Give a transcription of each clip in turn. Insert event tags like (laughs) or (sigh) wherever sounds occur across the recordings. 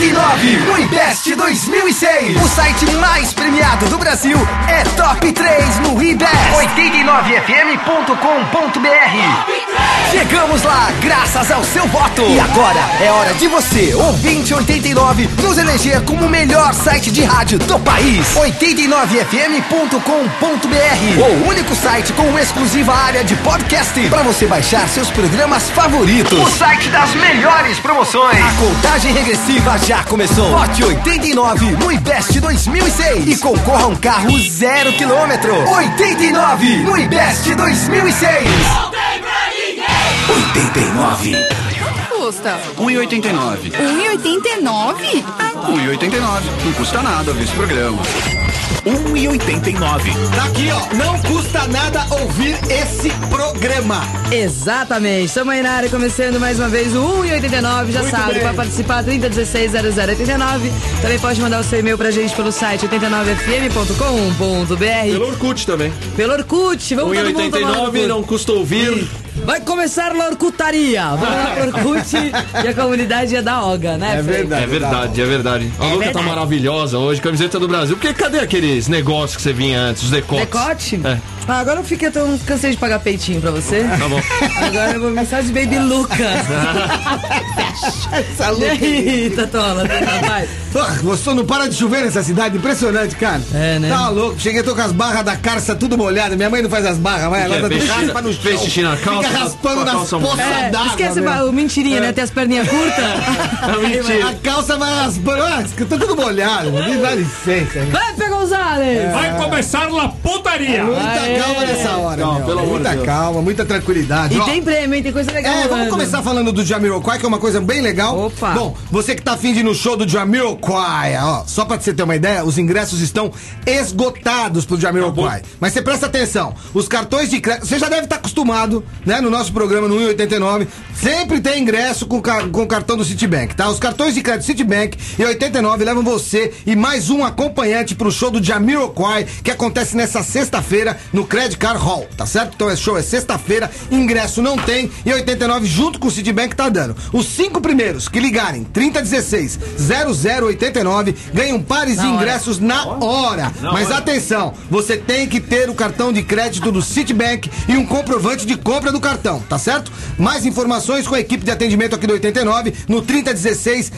89 no IBEST 2006. O site mais premiado do Brasil é Top 3 no IBEST. 89fm.com.br. Chegamos lá, graças ao seu voto. E agora é hora de você, ouvinte 89, nos eleger como o melhor site de rádio do país. 89fm.com.br. O único site com exclusiva área de podcast para você baixar seus programas favoritos. O site das melhores promoções. A contagem regressiva já começou. Vote 89 no IBEST 2006 e concorra a um carro zero quilômetro. 89 no IBEST 2006. 89. Custa 1,89. 1,89? 1,89. Não custa nada ver esse programa. 1,89. Tá aqui, ó. Não custa nada ouvir esse programa. Exatamente. Estamos aí na área, começando mais uma vez o 1,89. Já Muito sabe, bem. para participar, 3016-0089. Também pode mandar o seu e-mail pra gente pelo site 89fm.com.br. Pelo Orkut também. Pelo Orkut. Vamos todo mundo tomar no 1,89 cu. não custa ouvir. Vai começar a Orkutaria. Vamos lá pro Orkut e a comunidade é da Oga, né, É verdade. É verdade, é verdade. A Luca tá maravilhosa hoje, camiseta do Brasil. Porque cadê aqueles negócios que você vinha antes, os decotes? Decote? É. Ah, agora eu fiquei tão cansei de pagar peitinho pra você. Tá bom. Agora eu vou mensagem de Baby Luca. (laughs) Essa E aí, Tatola, gostou? Não para de chover nessa cidade. Impressionante, cara. É, né? Tá louco. Cheguei, tô com as barras da carça tudo molhada. Minha mãe não faz as barras, vai. Ela é? tá Fez raspa no fez xixi na calça, Fica raspando nas poças É, d'água. esquece o mentirinha, né? Tem as perninhas curtas. (laughs) mentira. A calça vai raspando. Ah, tá tudo molhado. Me dá licença. meu. Vai, Pé Gonzalez! Vai começar a putaria. Muita Aê. Calma nessa hora, Calma, meu. pelo amor Muita de Deus. calma, muita tranquilidade. E Ó, tem prêmio, hein? Tem coisa legal. É, vamos rolando. começar falando do Jamiroquai, que é uma coisa bem legal. Opa. Bom, você que tá afim de ir no show do Jamiroquai, ó, só pra você ter uma ideia, os ingressos estão esgotados pro Jamiroquai. Mas você presta atenção, os cartões de crédito, você já deve estar acostumado, né, no nosso programa no 189, sempre tem ingresso com, ca- com o cartão do Citibank, tá? Os cartões de crédito Citibank e 89 levam você e mais um acompanhante pro show do Jamiroquai, que acontece nessa sexta-feira no Credit Card Hall, tá certo? Então é show, é sexta-feira, ingresso não tem e 89 junto com o Citibank tá dando. Os cinco primeiros que ligarem 3016 0089 ganham pares de Na hora. ingressos na hora. Mas atenção, você tem que ter o cartão de crédito do Citibank e um comprovante de compra do cartão, tá certo? Mais informações com a equipe de atendimento aqui do 89 no 3016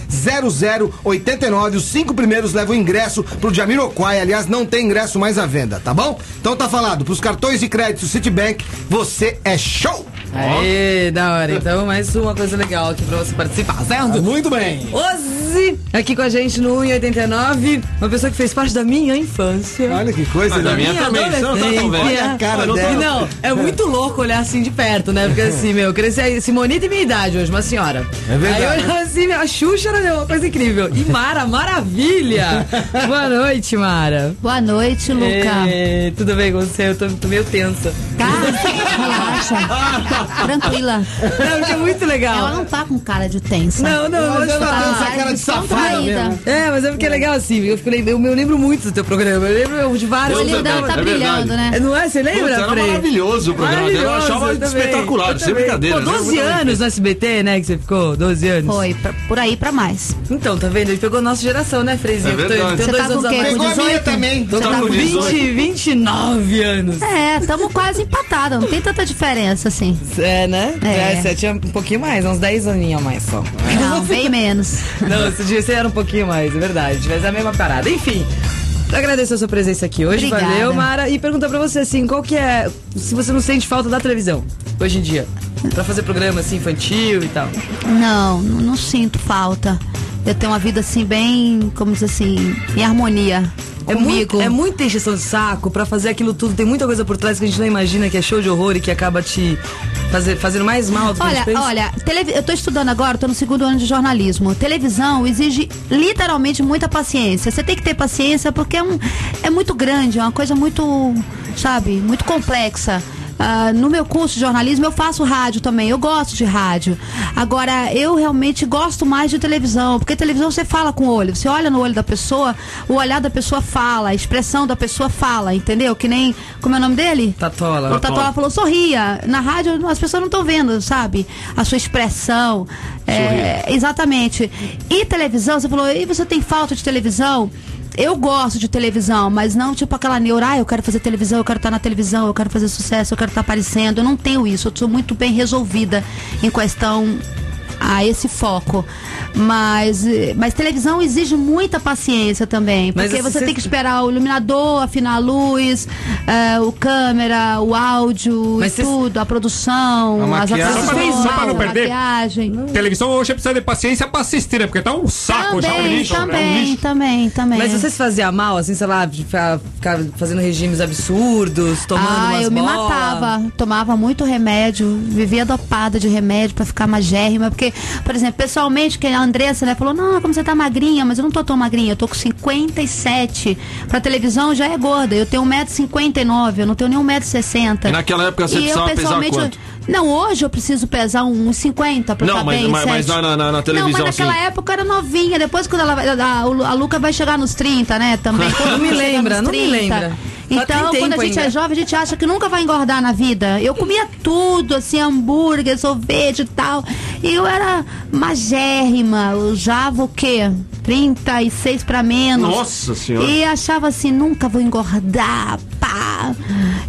0089. Os cinco primeiros levam ingresso pro Jamiroquai. Aliás, não tem ingresso mais à venda, tá bom? Então tá falado, pros cartões de crédito Citibank, você é show! Aê, da hora. Então, mais uma coisa legal aqui pra você participar, certo? Muito bem. Ozzy, aqui com a gente no 189, uma pessoa que fez parte da minha infância. Olha que coisa, Mas da né? minha também, não tá. Olha a cara não dela. E não, é muito louco olhar assim de perto, né? Porque assim, meu, eu cresci aí, Simone tem minha idade hoje, uma senhora. É verdade. Aí eu olhava assim, meu, a Xuxa era uma coisa incrível. E Mara, maravilha! (laughs) Boa noite, Mara. Boa noite, Luca. Tudo bem com você? Eu tô, tô meio tensa. Cara, (laughs) relaxa. (laughs) Tranquila. Não, porque é muito legal. Ela não tá com cara de tensa. Não, não, não, ela falar. tem essa cara de safada. É, mas é porque é legal assim. Eu, fico, eu, eu lembro muito do teu programa. Eu lembro de vários. O olhinho dela tá É verdade. brilhando, né? Não é? Você lembra, Putz, era Frei? maravilhoso o programa dela. Eu achava eu espetacular, Eu sem também. brincadeira. Pô, né? 12 Muito bem anos no SBT, né? Que você ficou? 12 anos. Foi, pra- por aí pra mais. Então, tá vendo? Ele pegou a nossa geração, né, Freizinho? É tô- verdade. tenho Você dois tá com quê? também. Então Você tá tá com com 18. 20, 29 anos. É, tamo quase empatados, não tem tanta diferença assim. É, né? É. você tinha um pouquinho mais, uns 10 aninhos a mais só. Não, (laughs) bem menos. Não, esse dia você era um pouquinho mais, é verdade. Mas é a mesma parada. Enfim. Agradeço a sua presença aqui hoje, Obrigada. valeu, Mara. E perguntar pra você assim, qual que é. Se você não sente falta da televisão hoje em dia? Pra fazer programa assim, infantil e tal. Não, não, não sinto falta. Eu tenho uma vida assim, bem, como diz assim, em harmonia É muito, é muita encheção de saco pra fazer aquilo tudo. Tem muita coisa por trás que a gente não imagina que é show de horror e que acaba te fazer, fazendo mais mal do que a Olha, pensa. olha, televi- eu tô estudando agora, tô no segundo ano de jornalismo. Televisão exige literalmente muita paciência. Você tem que ter paciência porque é, um, é muito grande, é uma coisa muito, sabe, muito complexa. Ah, no meu curso de jornalismo eu faço rádio também, eu gosto de rádio. Agora, eu realmente gosto mais de televisão, porque televisão você fala com o olho, você olha no olho da pessoa, o olhar da pessoa fala, a expressão da pessoa fala, entendeu? Que nem, como é o nome dele? Tatola. O Tatola falou, sorria. Na rádio as pessoas não estão vendo, sabe? A sua expressão. É, exatamente. E televisão, você falou, e você tem falta de televisão? Eu gosto de televisão, mas não tipo aquela neura, ah, eu quero fazer televisão, eu quero estar na televisão, eu quero fazer sucesso, eu quero estar aparecendo. Eu não tenho isso, eu sou muito bem resolvida em questão a esse foco. Mas, mas televisão exige muita paciência também. Mas Porque você- tem que esperar o iluminador, afinar a luz, eh, o câmera, o áudio Mas e tudo, a produção, A as maquiagem. Só pra- atrações, só pra não a perder. maquiagem. Televisão hoje precisa de paciência pra assistir, né? Porque tá um saco, já é um Também, lixo. é um também, lixo. também, também. Mas você se fazia mal, assim, sei lá, ficar, ficar fazendo regimes absurdos, tomando Ah, umas eu me bolas? matava, tomava muito remédio, vivia dopada de remédio pra ficar magérrima, porque, por exemplo, pessoalmente, que a Andressa, né, falou, não, como você tá magrinha, mas eu não tô tão magrinha, eu tô com 57, pra televisão já é gorda, eu tenho 1,59m, eu não tenho nem 1,60m. E naquela época você E eu, precisava pesar pessoalmente, quanto? Não, hoje eu preciso pesar uns 50 pra Não, ficar mas- bem, mas- mas na- na- na televisão, Não, mas naquela assim. época eu era novinha, depois quando ela vai, a, a Luca vai chegar nos 30, né, também. (laughs) quando Não me lembra, não me lembra. Tá- Então, quando a gente ainda. é jovem, a gente acha que nunca vai engordar na vida. Eu comia tudo, assim, hambúrguer, sorvete e tal. E eu era magérrima, usava o quê? 36 pra menos. Nossa Senhora. E achava assim, nunca vou engordar, pá.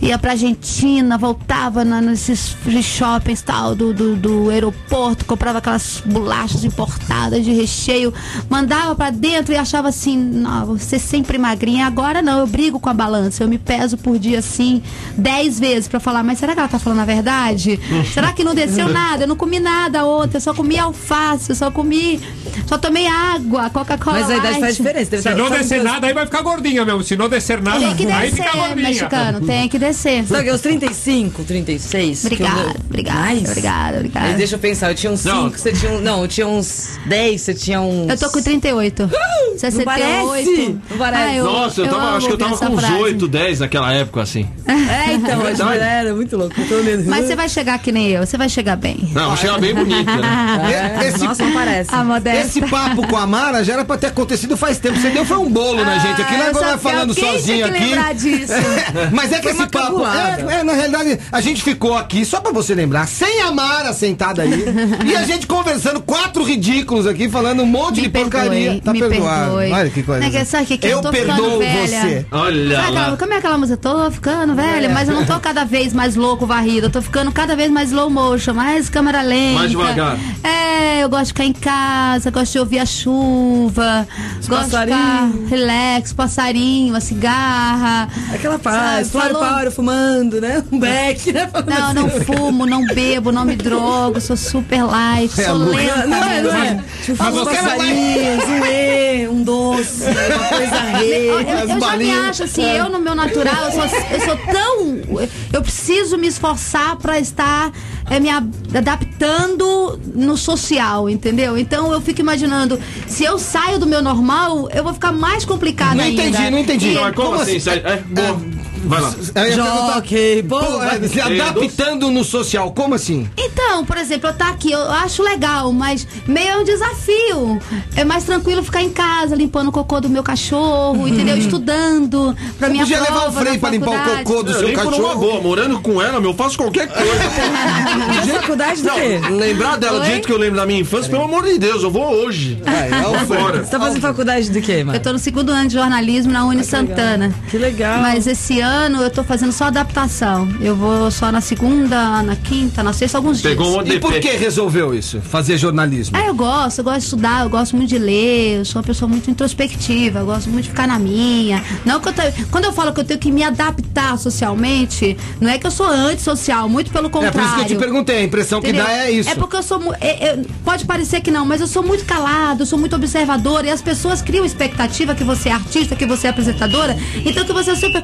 Ia pra Argentina, voltava na, nesses shoppings tal do, do, do aeroporto, comprava aquelas bolachas importadas de recheio, mandava pra dentro e achava assim, não, você sempre magrinha. Agora não, eu brigo com a balança, eu me peso por dia assim, 10 vezes pra falar, mas será que ela tá falando a verdade? será que não desceu nada? Eu não comi nada ontem, eu só comi alface, eu só comi, só tomei água, Coca-Cola. Mas a idade faz diferença. Deve Se tá- não descer eu- nada, aí vai ficar gordinha mesmo. Se não descer nada, Tem que aí descer, fica gordinha. mexicano, tem que descer. Sabe que aos 35, 36. que eu- Obrigada, obrigada, obrigada, obrigada. Mas deixa eu pensar, eu tinha uns Não. 5, você tinha um. Não, eu tinha uns 10, você tinha uns. Eu tô com 38. 68. (gasps) parece, não parece. Ah, eu- Nossa, eu, tava, amo acho que eu tava com uns frase. 8, 10 naquela época, assim. É, então, que era muito louco. eu. Mas você vai chegar que nem eu, você vai chegar bem. Não, eu chegava bem bonita, né? (laughs) É, Esse- Nossa, não parece. A. Esse papo com a Mara já era pra ter acontecido faz tempo. Você deu foi um bolo na gente aqui, Ah, né? eu Agora falando sozinho aqui. lembrar disso? (laughs) Mas é que Foi esse papo. É, é, na realidade, a gente ficou aqui, só pra você lembrar, sem a Mara sentada aí. (laughs) e a gente conversando, quatro ridículos aqui, falando um monte Me de porcaria. perdoe, Tá me perdoado. perdoe. Olha que coisa. Não é que- sabe que que eu eu tô ficando perdoo velha? você. Olha Sabe aquela, lá. como é aquela música? Tô ficando velha, mas eu não tô cada vez mais louco varrido. Eu tô ficando cada vez mais slow motion, mais câmera lenta. Mais devagar. É, eu gosto de ficar em casa, gosto de ouvir a chuva, gosto de ficar relax, passarinho, uma cigarra. Aquela paz, falou- Paulo fumando, né? Um beck, né? Não, não fumo, não bebo, não me drogo, sou super light, É, sou lenta. Não, é, não é. Tipo, não vai- passarinhos, um E, um doce, uma coisa (laughs) Eu, re. eu- eu já me acho assim, eu no meu natural, eu sou, eu sou tão. Eu preciso me esforçar pra estar eh, me adaptando no social, entendeu? Então eu fico imaginando, se eu saio do meu normal, eu vou ficar mais complicada Não ainda. entendi, não entendi. E- Não, mas como, Como assim? assim? É, boa. Vai lá. Jockey, Pô, é, se adaptando no social, como assim? Então, por exemplo, eu tá aqui, eu acho legal, mas meio é um desafio. É mais tranquilo ficar em casa, limpando o cocô do meu cachorro, entendeu? Estudando pra minha Podia prova levar o freio pra limpar o cocô do Eu seu cachorro. boa. Morando com ela, meu, eu faço qualquer coisa. (laughs) Faz faculdade do quê? Lembrar dela do jeito que eu lembro da minha infância, pelo amor de Deus, eu vou hoje. É, é Fora. Você tá fazendo faculdade do quê, mano? Eu tô no segundo ano de jornalismo na Uni Santana. Que legal. Mas esse ano eu tô fazendo só adaptação. Eu vou só na segunda, na quinta, na sexta, alguns Pegou um dias. monte E por que resolveu isso? Fazer jornalismo? Ah, eu gosto, eu gosto de estudar, eu gosto muito de ler, eu sou uma pessoa muito introspectiva, eu gosto muito de ficar na minha. Não que eu te- Quando eu falo que eu tenho que me adaptar socialmente, não é que eu sou antissocial, muito pelo É contrário. por isso que eu te perguntei, a impressão que Entendeu? dá é isso. É porque eu sou. é- é- pode parecer que não, mas eu sou muito calado, eu sou muito observadora e as pessoas criam expectativa que você é artista, que você é apresentadora, então que você é super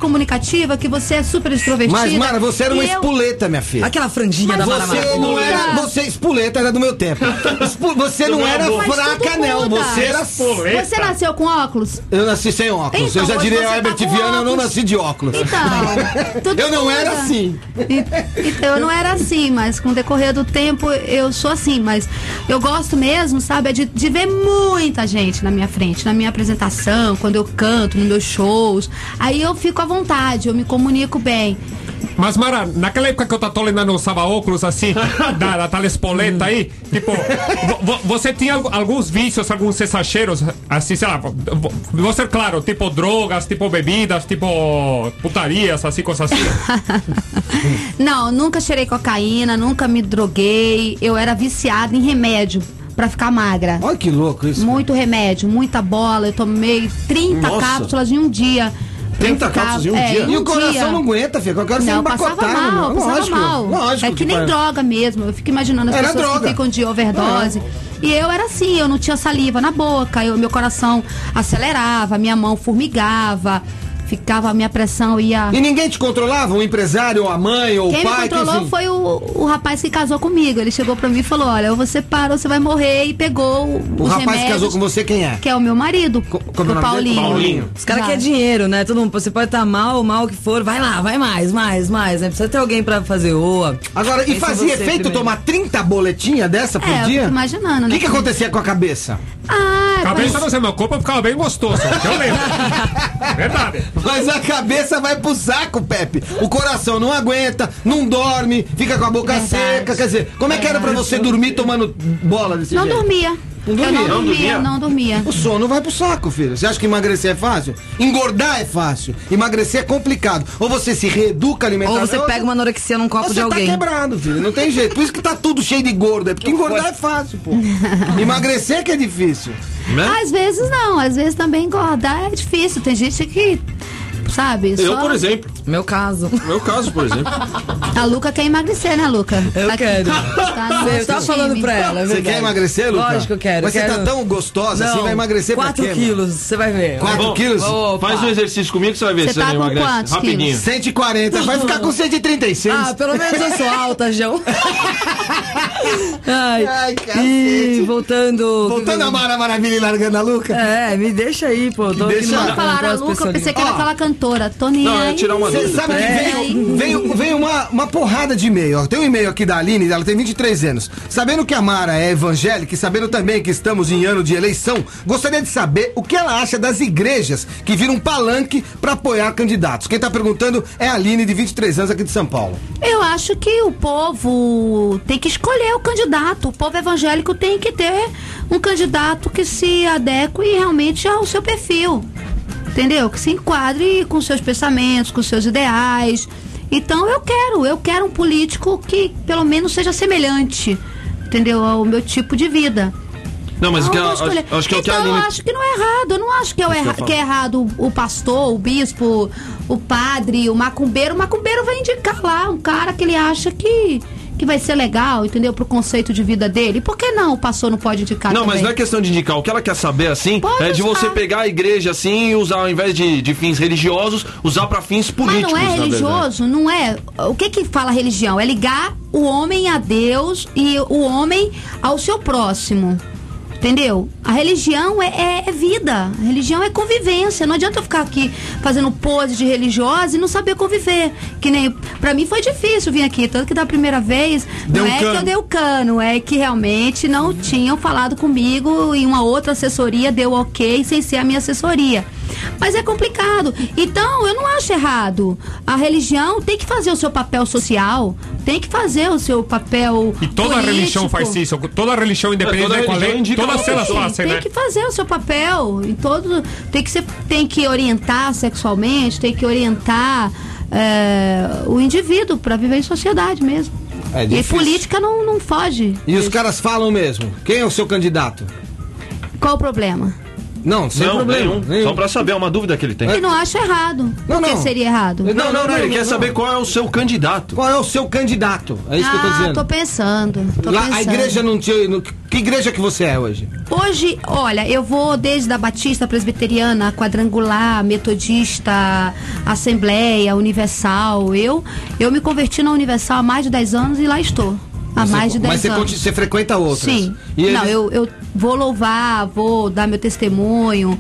que você é super extrovertida. Mas, Mara, você era uma eu- espoleta, minha filha. Aquela franjinha da Mara Você não era. Você, espoleta era do meu tempo. Você não era Mas fraca, não. Você era. Espoleta. Você nasceu com óculos? Eu nasci sem óculos. Então, eu já diria ao tá Herbert Viana, eu não nasci de óculos. Então, tudo Eu não muda. era assim. Então, eu não era assim, mas com o decorrer do tempo eu sou assim. Mas eu gosto mesmo, sabe, é de, de ver muita gente na minha frente, na minha apresentação, quando eu canto, nos meus shows. Aí eu fico à vontade, eu me comunico bem. Mas, Mara, naquela época que o Tatolina não usava óculos assim, (laughs) da, da tal espoleta aí, tipo, vo- vo- você tinha al- alguns vícios, alguns exageros, assim, sei lá, vo- vo- você, claro, tipo drogas, tipo bebidas, tipo putarias, assim, coisas assim. (laughs) Não, nunca cheirei cocaína, nunca me droguei. Eu era viciada em remédio pra ficar magra. Olha que louco isso. Muito remédio, muita bola. Eu tomei 30 Nossa. cápsulas em um dia. 30 Eu ficava- cápsulas em um é, dia? em E um o coração dia. não aguenta. Qualquer hora você Não, passava mal, passava Lógico, mal. lógico é que nem vai. droga mesmo. Eu fico imaginando as Era pessoas droga. que ficam de overdose. E eu era assim, eu não tinha saliva na boca, eu, meu coração acelerava, minha mão formigava, ficava, a minha pressão ia. E ninguém te controlava? Um empresário, ou a mãe, ou Quem o pai? me controlou enfim? foi o, o rapaz que casou comigo. Ele chegou pra mim e falou: Olha, ou você para ou você vai morrer. E pegou o, O os rapaz que casou com você, quem é? Que é o meu marido, Co- como é o o dele? Paulinho. Paulinho. Os caras querem dinheiro, né? Todo mundo, você pode estar mal, mal que for, vai lá, vai mais, mais, mais, né? Precisa ter alguém pra fazer oa. Agora, e fazia você efeito primeiro. tomar 30 boletinhas dessa por É, eu dia? fico imaginando, O né? que, que acontecia com a cabeça? Ah, Cabeça mas- não sei, meu corpo ficava bem gostoso, que eu lembro. (laughs) Verdade. Mas a cabeça vai pro saco, Pepe. O coração não aguenta, não dorme, fica com a boca Verdade. seca. Quer dizer, como é que era pra você dormir tomando bola desse não jeito? dormia. Não Eu dormia? não Não dormia, dormia? não dormia. O sono vai pro saco, filho. Você acha que emagrecer é fácil? Engordar é fácil. Emagrecer é complicado. Ou você se reeduca alimentar. Ou você pega uma anorexia num copo Você de tá alguém. quebrado, filho. Não tem jeito. Por isso que tá tudo cheio de gordo. É porque engordar é fácil, pô. Emagrecer que é difícil. Né? Às vezes não, às vezes também engordar é difícil. Tem gente que, sabe? Eu, só- por exemplo. Meu caso. Meu caso, por exemplo. A Luca quer emagrecer, né, Luca? Eu Tá- quero. tá Eu tava time. falando pra ela. é Você quer emagrecer, Lucas? Lógico que eu quero. Mas eu você tá quero- tão gostosa assim, Não, vai emagrecer pra 4 quê, quilos, você vai ver. 4 Bom, quilos? Opa. Faz um exercício comigo que você vai ver Você se tá você com emagrece. quantos Rapidinho. quilos? 140. Vai ficar com 136. Ah, pelo menos eu sou alta, João. Ai, Ai, e voltando. Voltando a Mara Maravilha e largando a Luca. É, me deixa aí, pô. Tô Deixa- aqui no- falar a Luca, pensei que era Ó. aquela cantora. Nem Não, eu ia tirar uma Você dúvida. sabe que veio, veio, veio uma, uma porrada de e-mail. Tem um e-mail aqui da Aline, ela tem 23 anos. Sabendo que a Mara é evangélica e sabendo também que estamos em ano de eleição, gostaria de saber o que ela acha das igrejas que viram um palanque pra apoiar candidatos. Quem tá perguntando é a Aline, de 23 anos, aqui de São Paulo. Eu acho que o povo tem que escolher o candidato. O povo evangélico tem que ter um candidato que se adeque realmente ao seu perfil. Entendeu? Que se enquadre com seus pensamentos, com seus ideais. Então eu quero, eu quero um político que pelo menos seja semelhante, entendeu? Ao meu tipo de vida. Não, mas Não, que eu acho, acho que é que então, eu Aline. acho que não é errado. Eu não acho que é, que eu erra- falo. que é errado o, o pastor, o bispo, o padre, o macumbeiro. O macumbeiro vai indicar lá um cara que ele acha que, que vai ser legal, entendeu? Pro conceito de vida dele. Por que não o pastor não pode indicar Não, mas também? não é questão de indicar. O que ela quer saber, assim, Pode é de você pegar a igreja, assim, e usar, ao invés de, de fins religiosos, usar pra fins Mas políticos, não é verdade. religioso, não é. O que que fala religião? É ligar o homem a Deus e o homem ao seu próximo. Entendeu? A religião é, é- é vida. A religião é convivência. Não adianta eu ficar aqui fazendo pose de religiosa e não saber conviver. Que nem. Pra mim foi difícil vir aqui. Tanto que da primeira vez, Deu não um é cano. que eu dei o cano, é que realmente não tinham falado comigo e uma outra assessoria deu ok sem ser a minha assessoria. Mas é complicado. Então, eu não acho errado. A religião tem que fazer o seu papel social, tem que fazer o seu papel. E toda político. religião faz isso. Toda religião, independente toda de qual é, todas elas fazem, tem né? que fazer o seu papel em todo tem que ser, tem que orientar sexualmente tem que orientar é, o indivíduo para viver em sociedade mesmo É e política não, não foge E os caras falam mesmo. Quem é o seu candidato? qual o problema Não, sem Não, problema. nenhum. Só pra saber, é uma dúvida que ele tem. eu não acho errado Não, por que não. seria errado Não, Não, não, não, ele não, quer não. saber qual é o seu candidato. Qual é o seu candidato? É isso que eu tô ah dizendo. tô pensando tô Lá, a pensando. igreja não tinha. no- que igreja que você é hoje? Hoje, olha, eu vou desde a Batista Presbiteriana, Quadrangular, Metodista, Assembleia, Universal. Eu, eu me converti na Universal há mais de 10 anos e lá estou. Há mais de 10 Mas você, anos. conti- você frequenta outras. Sim. E não, eles- eu, eu vou louvar, vou dar meu testemunho,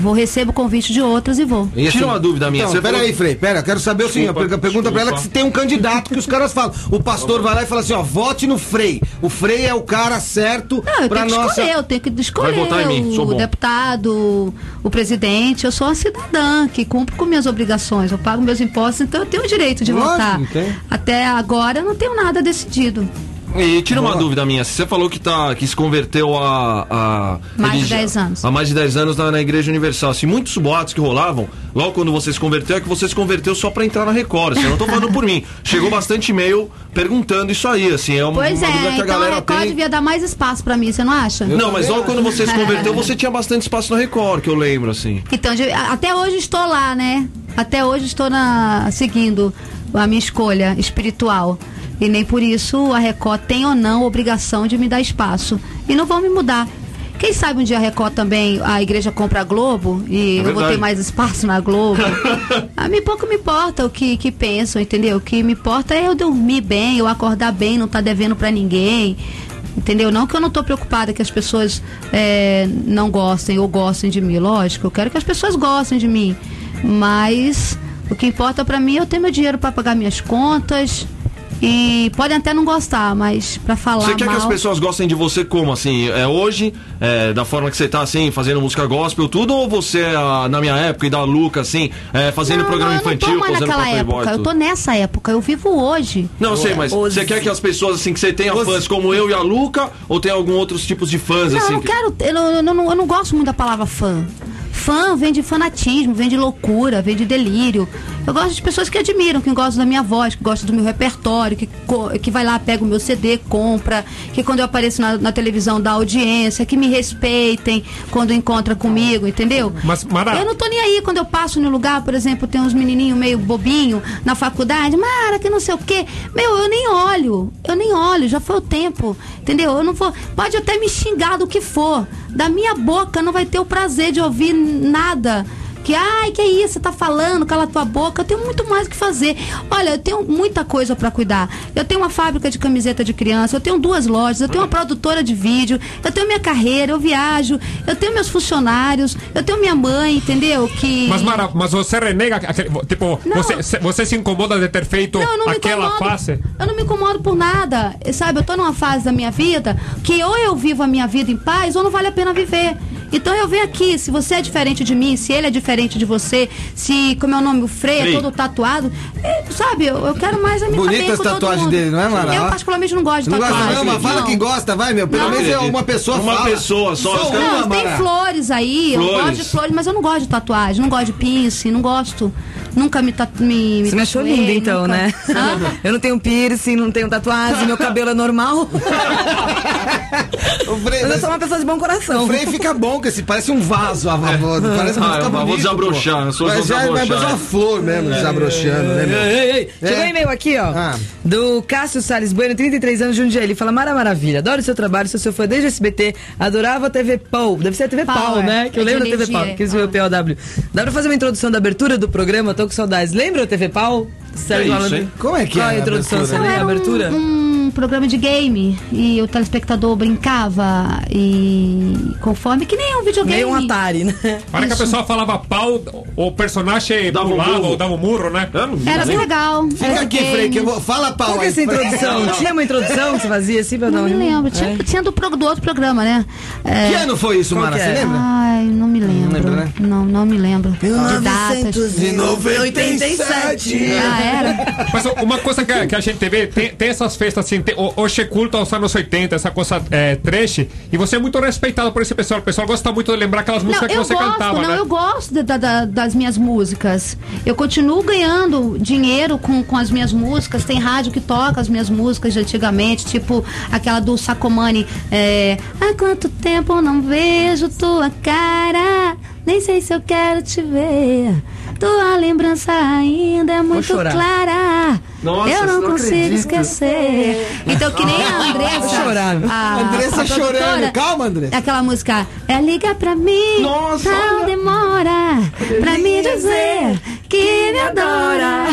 vou recebo convite de outras e vou. E Tira uma dúvida minha, Então, você pera aí, Frei, pera, eu quero saber o seguinte, Desculpa, pergunta pergunta pra ela que desculpa. se tem um candidato que os caras falam. O pastor vai lá e fala assim, ó, vote no Frei. O Frei é o cara certo Não, eu pra tenho que nossa... escolher, eu tenho que escolher Vai votar em mim, sou o bom. deputado, o presidente. Eu sou uma cidadã que cumpre com minhas obrigações. Eu pago meus impostos, então eu tenho o direito de Lógico, votar. tem. Até agora eu não tenho nada decidido. E tira uma dúvida minha, você falou que, tá, que se converteu a. a Mais de religi- 10 anos. Há mais de 10 anos na, na Igreja Universal. Assim, muitos boatos que rolavam, logo quando você se converteu, é que você se converteu só pra entrar na Record. Assim, eu não tô falando por mim. (laughs) Chegou bastante e-mail perguntando isso aí, assim, é uma, Pois uma dúvida é, que a então a galera Record tem. devia dar mais espaço pra mim, você não acha? Não, mas logo quando você se converteu, você tinha bastante espaço na Record, que eu lembro, assim. Então, de- até hoje estou lá, né? Até hoje estou na, seguindo a minha escolha espiritual. E nem por isso a Record tem ou não obrigação de me dar espaço. E não vão me mudar. Quem sabe um dia a Record também, a igreja compra a Globo e eu vou É ter mais espaço na Globo. (laughs) a mim pouco me importa o que, que pensam, entendeu? O que me importa é eu dormir bem, eu acordar bem, não tá devendo pra ninguém. Entendeu? Não que eu não tô preocupada que as pessoas é, não gostem ou gostem de mim. Lógico, eu quero que as pessoas gostem de mim. Mas o que importa pra mim é eu ter meu dinheiro pra pagar minhas contas. E podem até não gostar, mas pra falar Você quer mal... que as pessoas gostem de você como, assim? É hoje, é, da forma que você tá, assim, fazendo música gospel, tudo? Ou você, ah, na minha época, e da Luca, assim, é, fazendo não, programa não, infantil, eu não tô mais naquela época, eu tudo? tô nessa época, eu vivo hoje. Não, eu sei, mas Os- você quer que as pessoas, assim, que você tenha fãs como eu e a Luca, ou tem algum outros tipos de fãs, Não, assim? eu não que- quero. Eu não, eu, não, eu não gosto muito da palavra fã. Fã vem de fanatismo, vem de loucura, vem de delírio. Eu gosto de pessoas que admiram, que gostam da minha voz, que gostam do meu repertório, que, que vai lá, pega o meu CD, compra, que quando eu apareço na, na televisão dá audiência, que me respeitem quando encontra comigo, entendeu? Mas, Mara- Eu não tô nem aí quando eu passo no lugar, por exemplo, tem uns menininhos meio bobinho na faculdade, Mara, que não sei o quê. Meu, eu nem olho, eu nem olho, já foi o tempo, entendeu? Eu não vou, pode até me xingar do que for, da minha boca não vai ter o prazer de ouvir nada. Que, ai, que isso, você tá falando, cala tua boca. Eu tenho muito mais o que fazer. Olha, eu tenho muita coisa pra cuidar. Eu tenho uma fábrica de camiseta de criança, eu tenho duas lojas, eu tenho uma produtora de vídeo, eu tenho minha carreira, eu viajo, eu tenho meus funcionários, eu tenho minha mãe, entendeu? Que. Mas, Mara, mas você renega, tipo, Não. você, se- você se incomoda de ter feito Não, aquela incomodo. fase? Eu não me incomodo por nada. Sabe, eu tô numa fase da minha vida que ou eu vivo a minha vida em paz ou não vale a pena viver. Então eu venho aqui, se você é diferente de mim, se ele é diferente de você, se, como é o nome, o Frei é Frei. todo tatuado, é, sabe, eu, eu quero mais a minha Bonita as tatuagens dele, não é, Mara? Eu particularmente não gosto de Não gosta tatuagem. não, mas fala Não. que gosta, vai, meu. Pelo Não. menos é uma pessoa Uma fala. pessoa só, Não, tem flores aí, eu Flores. gosto de flores, mas eu não gosto de tatuagem, não gosto de piercing, não gosto. Nunca me, tatu me, me Você me achou linda então, nunca- né? Hã? Eu não tenho piercing, não tenho tatuagem, meu cabelo é normal. O Frei, Mas eu sou uma pessoa de bom coração. o Frei fica bom, que esse parece um vaso, a vovó. Parece uma Ah, eu vou bonita, desabrochar, pô. as pessoas Mas já desabrochar, fazer uma flor mesmo, desabrochando, né, meu? Ei, ei, ei. Chegou É. um e-mail aqui, ó. Ah. Do Cássio Salles Bueno, 33 anos de Jundiaí. Ele fala: Mara Maravilha, adoro seu trabalho, sou seu fã desde o SBT, adorava a TV Pau. Deve ser a TV Pau, Pau, é. né? Que eu É lembro da TV Pau, é. que isso foi o POW. Dá pra fazer uma introdução da abertura do programa? Tô com saudades. Lembra a TV Pau? Sérgio isso, Malandro? hein? Como é que Qual é a a introdução? abertura? Você lembra a um- abertura? Um, programa de game e o telespectador brincava e conforme que nem um videogame. Meio um Atari, né? A hora que a pessoa falava pau, o personagem Dava um pulava murro. ou dava um murro, né? Não- Era bem legal. Fica era aqui. Frei, que eu vou... Fala pau Qual que é essa introdução? Tinha uma introdução que você fazia assim pra Não dar me um- lembro. Tinha, É. tinha do, pro- do outro programa, né? É, Que ano foi isso, Mara? Você é? lembra? Ai, não me lembro. lembra, né? Não, não me lembro. De datas. 87. Ah, era? Mas uma coisa que, a- que a gente vê, tem, tem essas festas assim, o- hoje culto aos anos 80, essa coisa é, trash, e você é muito respeitado por esse pessoal. O pessoal gosta muito de lembrar aquelas Não, músicas que eu você gosto, cantava, não, né? eu gosto da- das minhas músicas. Eu continuo ganhando dinheiro com, com as minhas músicas. Tem rádio que toca as minhas músicas de antigamente, tipo aquela do Sacomani. É, Há quanto tempo eu não vejo tua cara? Nem sei se eu quero te ver. Tua lembrança ainda é muito clara. Nossa, eu não não consigo acredito. esquecer. Então, que nem a Andressa. Vou chorar. A, Andressa a chorando. Calma, Andressa. Aquela música. É liga pra mim. Nossa, Não olha. demora pra me dizer que me adora.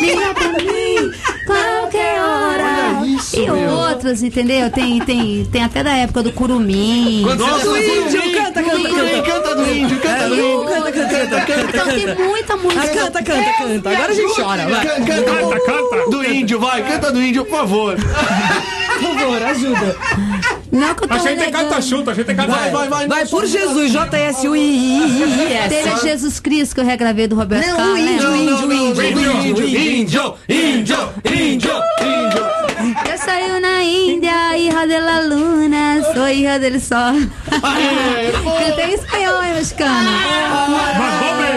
Liga pra mim qualquer hora. Isso, e meu. outros, entendeu? Tem, tem, tem até da época do Curumim. Nossa, índio, canta, canta, canta. canta do índio, canta do índio. Canta, canta, canta, canta, Então tem canta. muita música. Ah, canta, canta, canta. Agora a gente chora, vai. Canta, canta, Canta, canta. do índio, vai, canta do índio, por favor. Por favor, ajuda. Não que eu tô A gente negando. canta junto, a gente canta. Vai, vai, vai. Vai, por Jesus, J-S-U-I-I-I-S. Teve Jesus Cristo que eu regravei do Roberto Não, Carlos. o índio, né? índio, índio, índio, Índio, índio, índio, índio. Eu saí na Índia, hija de la luna, sou hija del sol. Cantei em espanhol, hein, bem.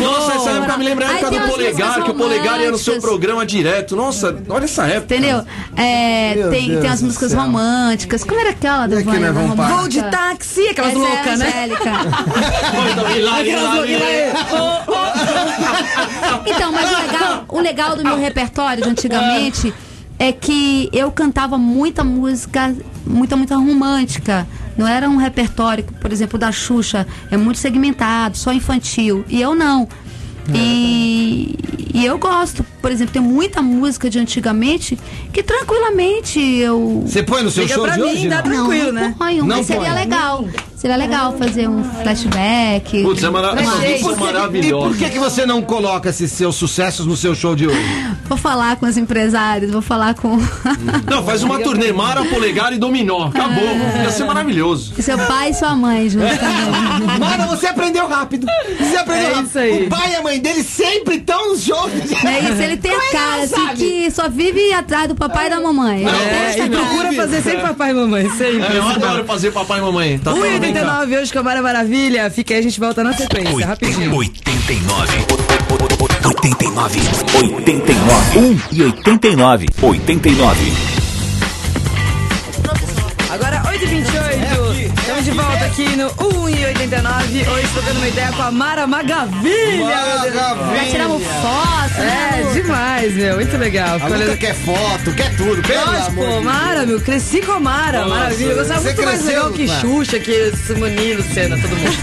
Nossa, essa época me lembra a época do polegar, que o polegar ia no seu programa direto. Nossa, olha essa época. Entendeu? É, tem, Deus tem as músicas céu. românticas. Como era aquela do E aqui Vânia? Vou de táxi, aquelas Essa é loucas, né? Aquelas loucas, né? Então, mas o legal, o legal do meu repertório de antigamente é que eu cantava muita música, muita, muita romântica. Não era um repertório, por exemplo, da Xuxa, é muito segmentado, só infantil. E eu não. E, e eu gosto, por exemplo, tem muita música de antigamente que tranquilamente eu. Você põe no seu Liga show pra de mim, hoje? dá não? tranquilo, não, né? não ponho, Não mas seria legal. Seria legal fazer um flashback. Putz, é mara... É que, maravilhoso. E por que, que você não coloca esses seus sucessos no seu show de hoje? (laughs) Vou falar com os empresários, vou falar com. (laughs) Não, faz uma turnê Mara, Polegar e Dominó. Acabou. Ia ser maravilhoso. E seu pai e sua mãe junto. (laughs) Mara, você aprendeu rápido. Você aprendeu é Isso aí. O pai e a mãe dele sempre estão nos jogos. É isso, ele tem a cara assim sabe? que só vive atrás do papai e da é. mamãe. É, é e procura fazer sempre é. papai e mamãe. Sempre. É, eu adoro fazer papai e mamãe. Tá o 89 hoje com a Mara Maravilha. Fica aí, a gente volta na sequência, Oit rapidinho. 89. 89. 89. 1 e 89. 89. Agora 8h28. Estamos de volta aqui no 1,89. Hoje trocando uma ideia com a Mara Magavilha. Deus. Já tiramos foto, É, né? demais, meu. Muito legal. A legal. quer foto, quer tudo. Pelo Lógico, amor pô, de Mara, meu, cresci com a Mara, maravilha. Eu gostava Você muito mais cresceu, legal que Mara. Xuxa, que Manilo, Senna, todo mundo.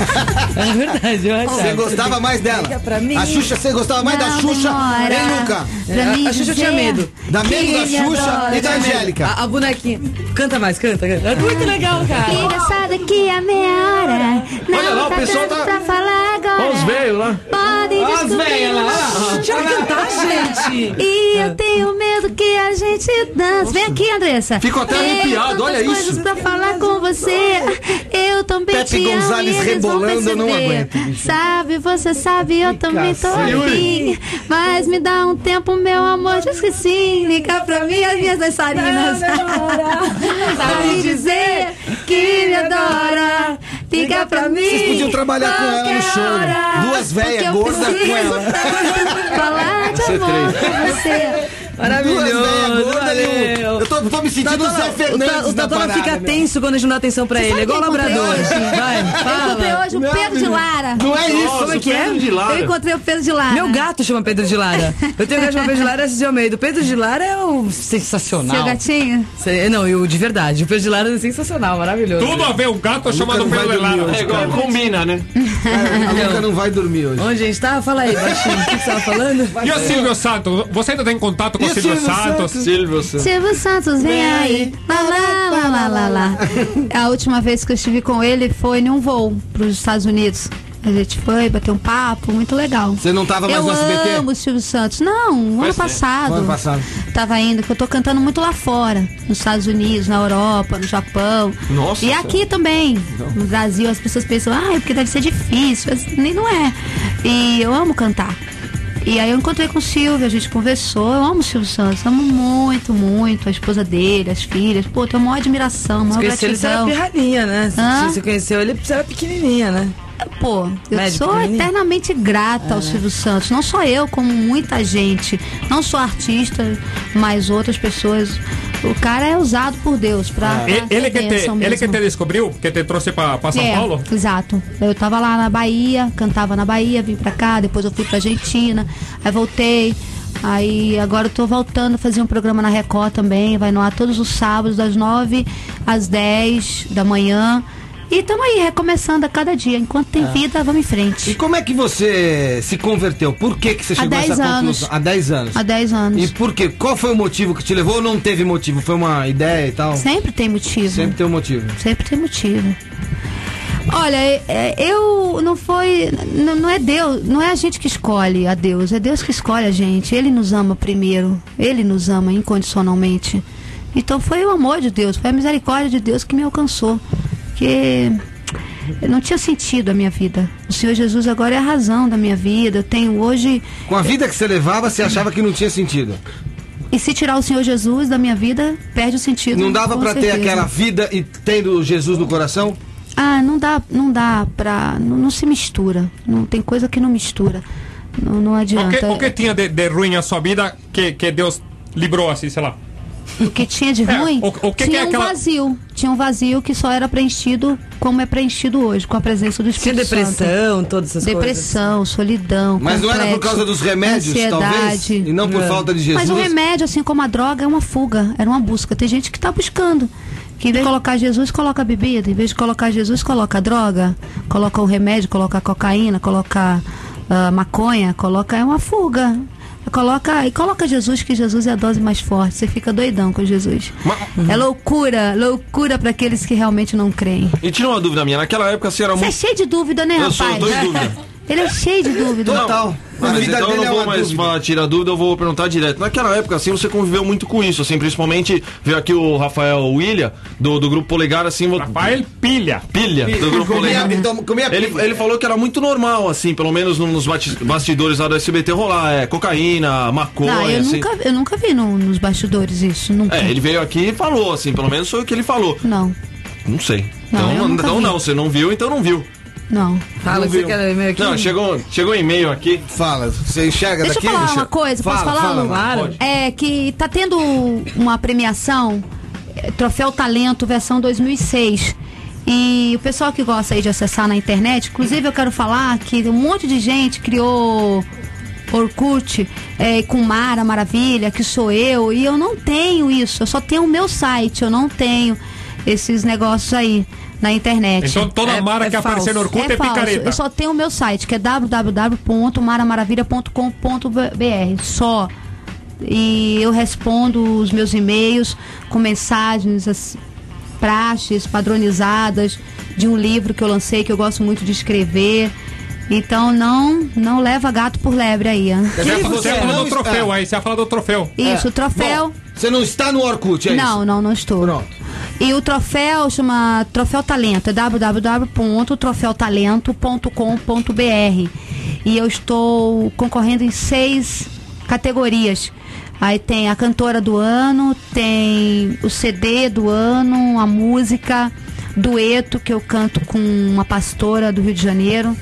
(laughs) é verdade, eu Você achava. gostava mais dela? Liga pra mim. A Xuxa, você gostava mais da Não Xuxa? demora Hein, Luca? pra mim A Xuxa tinha medo. Da medo que da Xuxa adora. e da Angélica. A, a bonequinha. Canta mais, canta, canta. É muito legal, cara. Filha, sai daqui a meia hora. Não Olha lá, o tá pessoal dando tá- pra falar agora. Olha os velhos lá. Podem descobrir. Deixa eu cantar, gente. E eu tenho medo que a gente dança. Vem aqui, Andressa. Fico até arrepiado, olha tantas isso. coisas pra falar com você. Eu também Pepe te amo Gonzalez e rebolando, eu não aguento. Sabe, você sabe, eu também tô afim. Mas me dá um tempo, meu amor, já esqueci. Liga pra mim as minhas dançarinas. (laughs) Pra me dizer que me adora. Liga pra mim. Vocês podiam trabalhar com ela no show. hora. Duas eu gordas com ela. (laughs) Falar de Ser amor com você. Duas Maravilhoso, gordas e um- valeu. Eu tô, tô me sentindo o Zé Fernandes o o Tatona parada, fica meu. tenso quando a gente não dá atenção pra ele. É igual labrador. Vai, Eu comprei fala. hoje o Pedro de Lara. Não é isso. Como é que é? Pedro de Lara. Eu encontrei o Pedro de Lara. Meu gato chama Pedro de Lara. Eu tenho um gato que chama Pedro de Lara e Cissi Almeida. O Pedro de Lara é o sensacional. Seu gatinho? Sei- Não, e o de verdade. O Pedro de Lara é sensacional, maravilhoso. Tudo a ver, um gato chamado não vai Pedro de Lara. É igual, combina, né? A Luca não vai dormir hoje. Onde a gente tá? Fala aí, baixinho. O que você tava falando? E o Silvio Santos? Você ainda tem contato com o Silvio Silvio Santos? Silvio Santos. Silvio Santos, vem aí. Lá, lá, lá, lá, lá, lá. A última vez que eu estive com ele foi em um voo para os Estados Unidos. A gente foi bater um papo, muito legal. Você não tava mais eu no SBT? amo o Silvio Santos. Não, ano tempo. passado. Ano passado. Tava indo, que eu tô cantando muito lá fora. Nos Estados Unidos, na Europa, no Japão. Nossa, E aqui também. No Brasil, as pessoas pensam, ah, é porque deve ser difícil. Mas nem não é. E eu amo cantar. E aí eu encontrei com o Silvio, a gente conversou. Eu amo o Silvio Santos, amo muito, muito. A esposa dele, as filhas. Pô, tenho uma maior admiração, uma Você conheceu ele, você era gratidão. pirralhinha, né? Hã? Você conheceu ele, você era pequenininha, né? Pô, eu sou eternamente grata ao Silvio Santos. Não só eu, como muita gente. Não só artista, mas outras pessoas. O cara é usado por Deus pra. E- pra Ele, que te, ele que te descobriu, que te trouxe pra, pra São é, Paulo? Exato. Eu tava lá na Bahia, cantava na Bahia, vim pra cá, depois eu fui pra Argentina, aí voltei. Aí agora eu tô voltando a fazer um programa na Record também, vai no ar todos os sábados, das 9 às 10 da manhã. E estamos aí, recomeçando a cada dia. Enquanto tem vida, vamos em E frente. como é que você se converteu? Por que, que você chegou a 10 essa anos. conclusão? Há 10 anos. Há 10 anos. E por quê? Qual foi o motivo que te levou ou não teve motivo? Foi uma ideia e tal? Sempre tem motivo. Sempre tem um motivo. Sempre tem motivo. Olha, é- é, eu não foi. Não, não é Deus, não é a gente que escolhe a Deus, é Deus que escolhe a gente. Ele nos ama primeiro, ele nos ama incondicionalmente. Então foi o amor de Deus, foi a misericórdia de Deus que me alcançou. Que não tinha sentido a minha vida. O Senhor Jesus agora é a razão da minha vida. Eu tenho hoje. Com a vida que você levava, você achava que não tinha sentido. E se tirar o Senhor Jesus da minha vida, perde o sentido. Não dava pra ter aquela vida e tendo Jesus no coração? Ah, não dá, não dá pra. Não, não se mistura. Não tem coisa que não mistura. Não, não O adianta. que, o que tinha de, de ruim a sua vida que, que Deus livrou assim, sei lá? O que tinha de É, ruim? o- o que que tinha é um aquela- vazio. Tinha um vazio que só era preenchido como é preenchido hoje, com a presença do Tinha Espírito Santo. depressão, todas essas coisas. Depressão, solidão. Mas não era por complexo, causa dos remédios, talvez? ansiedade. E não por É. falta de Jesus? Mas o remédio, assim como a droga, é uma fuga, era uma busca. Tem gente que está buscando. Que em vez de colocar Jesus, coloca a bebida. Em vez de colocar Jesus, coloca a droga. Coloca o remédio, coloca a cocaína, coloca a maconha, coloca. É uma fuga. Coloca, e coloca Jesus, que Jesus é a dose mais forte. Você fica doidão com Jesus. É loucura, loucura para aqueles que realmente não creem. E tira uma dúvida minha, naquela época você era Você é muito. cheio de dúvida, né, Eu rapaz? sou, eu tô em dúvida. (laughs) Ele é cheio de dúvida. Total. A Mas vida então eu não é vou uma mais dúvida. tirar dúvida, eu vou perguntar direto. Naquela época, assim, você conviveu muito com isso, assim, principalmente veio aqui o Rafael William, do, do Grupo Polegar, assim, Rafael Pilha. pilha, do Grupo Polegar. então, Ele, pilha. ele falou que era muito normal, assim, pelo menos nos bastidores lá do SBT rolar, é, cocaína, maconha, Não, eu, assim. nunca, eu nunca vi no- nos bastidores isso. Nunca. É, ele veio aqui e falou, assim, pelo menos foi o que ele falou. Não, Não sei. Não, eu então nunca então vi. não, você não viu, então não viu. Não. Fala que você quer meio aqui. Não, chegou, chegou um e-mail aqui. Fala, você enxerga Deixa eu daqui? falar Deixa- uma coisa, posso Fala, falar, fala, Lu? Claro. É que tá tendo uma premiação, é, Troféu Talento, versão 2006. E o pessoal que gosta aí de acessar na internet, inclusive eu quero falar que um monte de gente criou Orkut é, com Mara Maravilha, que sou eu, e eu não tenho isso, eu só tenho o meu site, eu não tenho esses negócios aí na internet. Então toda É- mara é que aparecer no falso. Orkut é, falso. picareta. Eu só tenho o meu site, que é www.maramaravilha.com.br. Só. E eu respondo os meus e-mails com mensagens as praxes padronizadas de um livro que eu lancei que eu gosto muito de escrever. Então não não leva gato por lebre aí. hein? Você falar- você você não do troféu está? aí, você ia falar do troféu. Isso, É. o troféu. Bom, você não está no Orkut, é não, isso? não, não estou. Pronto. E o troféu chama Troféu Talento, é www.troféutalento.com.br. E eu estou concorrendo em seis categorias. Aí tem a cantora do ano, tem o CD do ano, a música, dueto que eu canto com uma pastora do Rio de Janeiro,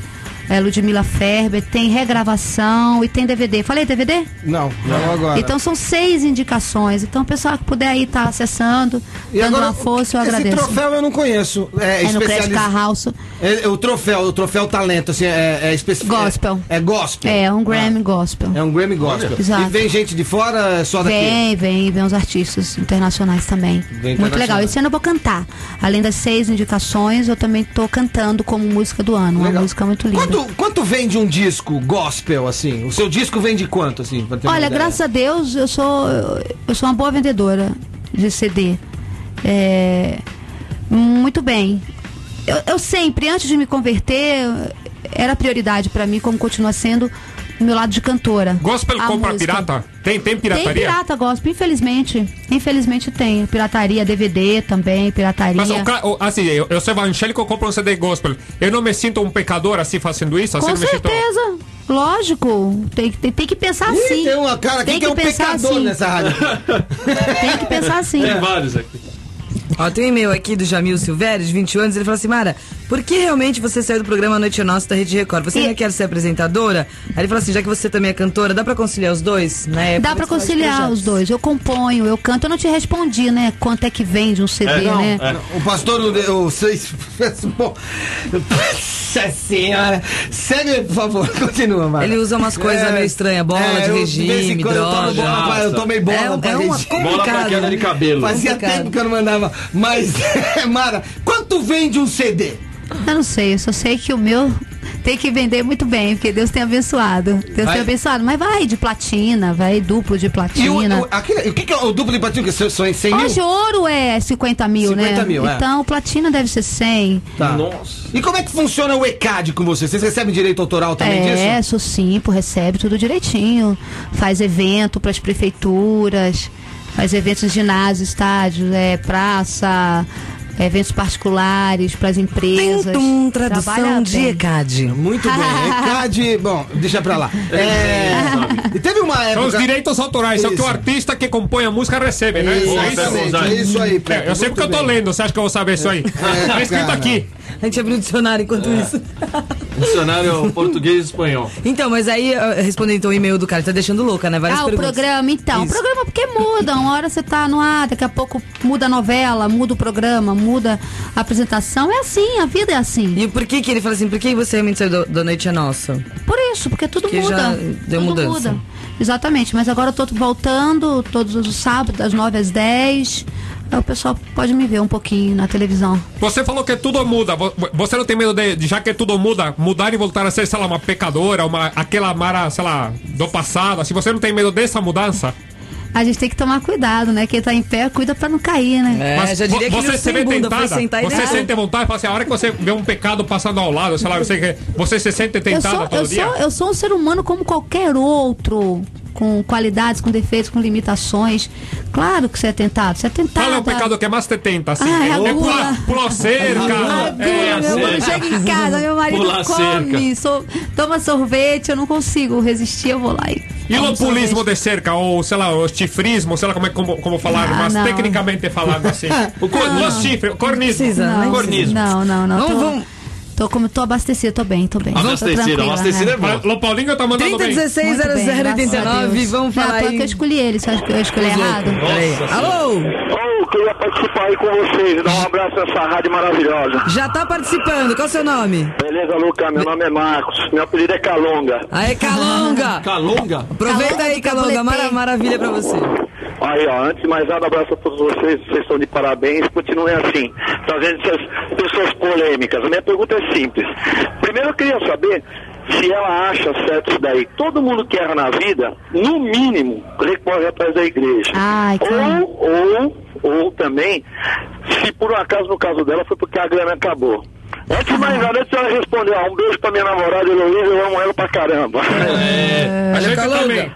é Ludmila Ferber, tem regravação e tem DVD. Falei DVD? Não, não agora. Então são seis indicações. Então o pessoal que puder aí estar acessando, e dando agora, uma força, eu esse agradeço. troféu eu não conheço. É, é no Crédito Carralso. É, o troféu, o troféu talento, assim, é, é específico. Gospel. É, é gospel. É, um Grammy Gospel. É um Grammy gospel. Exato. E vem gente de fora, é só daqui? Vem, vem, vem os artistas internacionais também. Vem Muito legal. Esse ano eu vou cantar. Além das seis indicações, eu também tô cantando como música do ano. Uma Legal. música muito linda. Quanto, quanto vende um disco gospel, assim? O seu disco vende quanto, assim? pra ter uma Olha, graças a Deus, eu sou, eu sou uma boa vendedora de CD. É, muito bem. Eu, eu sempre, antes de me converter, era prioridade pra mim, como continua sendo meu lado de cantora. Gospel compra música. pirata? Tem, tem Tem pirataria? pirata gospel, infelizmente. Infelizmente tem. Pirataria, DVD também, pirataria. Mas o o- assim, eu, eu sou evangélico, eu compro um CD gospel. Eu não me sinto um pecador assim fazendo isso? Assim, Com me sinto- certeza. Lógico. Tem, que- tem, tem que pensar Ih, assim. tem uma cara aqui Tem que, é um pecador assim. nessa rádio. (laughs) Tem que pensar assim. Tem vários aqui. Ó, tem um e-mail aqui do Jamil Silvério, de 20 anos, ele falou assim, Mara, por que realmente você saiu do programa Noite Nossa da Rede Record? Você E- ainda quer ser apresentadora? Aí ele falou assim, já que você também é cantora, dá pra conciliar os dois? Né? Dá pra conciliar os dois. Eu componho, eu canto. Eu não te respondi, né? Quanto é que vende um CD, É, não, né? é. O pastor, o seis. (laughs) Nossa senhora. Segue, por favor, (laughs) continua, Mara. Ele usa umas coisas meio estranhas, bola de eu, vez em regime, eu tomo droga. bola pra- eu tomei bola É, pra é uma regime. Bola pra queda de cabelo. Fazia complicado. tempo que eu não mandava. Mas, (laughs) Mara, quanto vende um CD? Eu não sei, eu só sei que o meu tem que vender muito bem, porque Deus tem abençoado. Deus Vai. tem abençoado. Mas vai de platina, vai duplo de E o, platina. o, aquele, o que, que é o duplo de platina? Que são- são em 100 mil? Hoje ouro é 50 mil, 50 né? mil, é. Então platina deve ser 100. Tá. Nossa. E como é que funciona o ECAD com você? Vocês recebem direito autoral também é, disso? sou simpo, recebe tudo direitinho. Faz evento para as prefeituras, faz eventos em ginásio, estádios, é, praça, eventos particulares para as empresas. Tentum, tradução de. ECAD. Muito bem. (laughs) ECAD, bom, deixa pra lá. É, e teve uma São época. os direitos autorais, é o que o Isso. artista que compõe a música recebe, né? Isso, É isso? é isso aí. Pepe, É, eu sei porque eu tô lendo, você acha que eu vou saber isso aí? tá escrito cara. aqui. A gente abriu o dicionário enquanto isso. (laughs) Dicionário português e espanhol. Então, mas aí, respondendo então o e-mail do cara, ele tá deixando louca, né? Várias Ah, o perguntas. programa, então. O Isso. programa porque muda. Uma hora você tá no ar, daqui a pouco muda a novela, muda o programa, muda a apresentação. É assim, a vida é assim. E por que que ele fala assim, por que você realmente saiu do Noite é Nossa? Por isso, porque tudo Que muda. já deu tudo mudança. muda. Exatamente, mas agora eu tô voltando todos os sábados, das 9 às 10. Aí o pessoal pode me ver um pouquinho na televisão. Você falou que tudo muda. Vo- Você não tem medo de, de, já que tudo muda, mudar e voltar a ser, sei lá, uma pecadora, uma, aquela Mara, sei lá, do passado? Assim, você não tem medo dessa mudança? A gente tem que tomar cuidado, né? Quem tá em pé, cuida pra não cair, né? É, já diria que vo- você se vê tentada? sentar Você sente vontade? Fala assim, a hora que você vê um pecado passando ao lado, sei lá, você, que- você se sente Eu tentada sou, todo eu, dia? sou, eu sou um ser humano como qualquer outro. Com qualidades, com defeitos, com limitações. Claro que você é tentado. Você é tentado. Qual é o pecado que mais te tenta, assim? Ah, é (laughs) é gula. pular, pular cerca. Agora, é, meu chega em casa, meu marido Pular come, so- toma sorvete, eu não consigo resistir, eu vou lá e. E lopulismo sorvete. de cerca, ou sei lá, o chifrismo, sei lá como, é, como, como falar, Ah, mas não. tecnicamente falando assim. (laughs) o cor, os chifres, o cornismo. Precisa? Não, Cornismo. não, não, não. Vamos, tô, vamos. Tô, como, tô abastecida, tô bem, tô bem. Abastecido, abastecido né? é bom. Mas o Paulinho tá mandando bem. 3016 Muito bem, graças a 0089, Deus. vamos Não, falar aí. que eu escolhi ele, você acha que eu escolhi errado? Peraí. Alô? Ô, queria participar aí com vocês, dar um abraço nessa rádio maravilhosa. Já tá participando, qual é o seu nome? Beleza, Luca? Meu nome é Marcos, meu apelido é Calonga. Aê, Calonga! (laughs) Calunga? Aproveita Calonga aí, Calonga, mara- maravilha pra você. Aí, ó, antes de mais nada, abraço a todos vocês, vocês estão de parabéns, continuem assim, trazendo essas pessoas polêmicas. A minha pergunta é simples. Primeiro eu queria saber se ela acha certo isso daí. Todo mundo que erra na vida, no mínimo, recorre atrás da igreja. Ai, cara. ou, ou, ou também, se por um acaso no caso dela foi porque a grana acabou. Antes de mais nada, ela responder, ó, um beijo pra minha namorada Heloísa, eu amo ela pra caramba. A gente Calonga. também.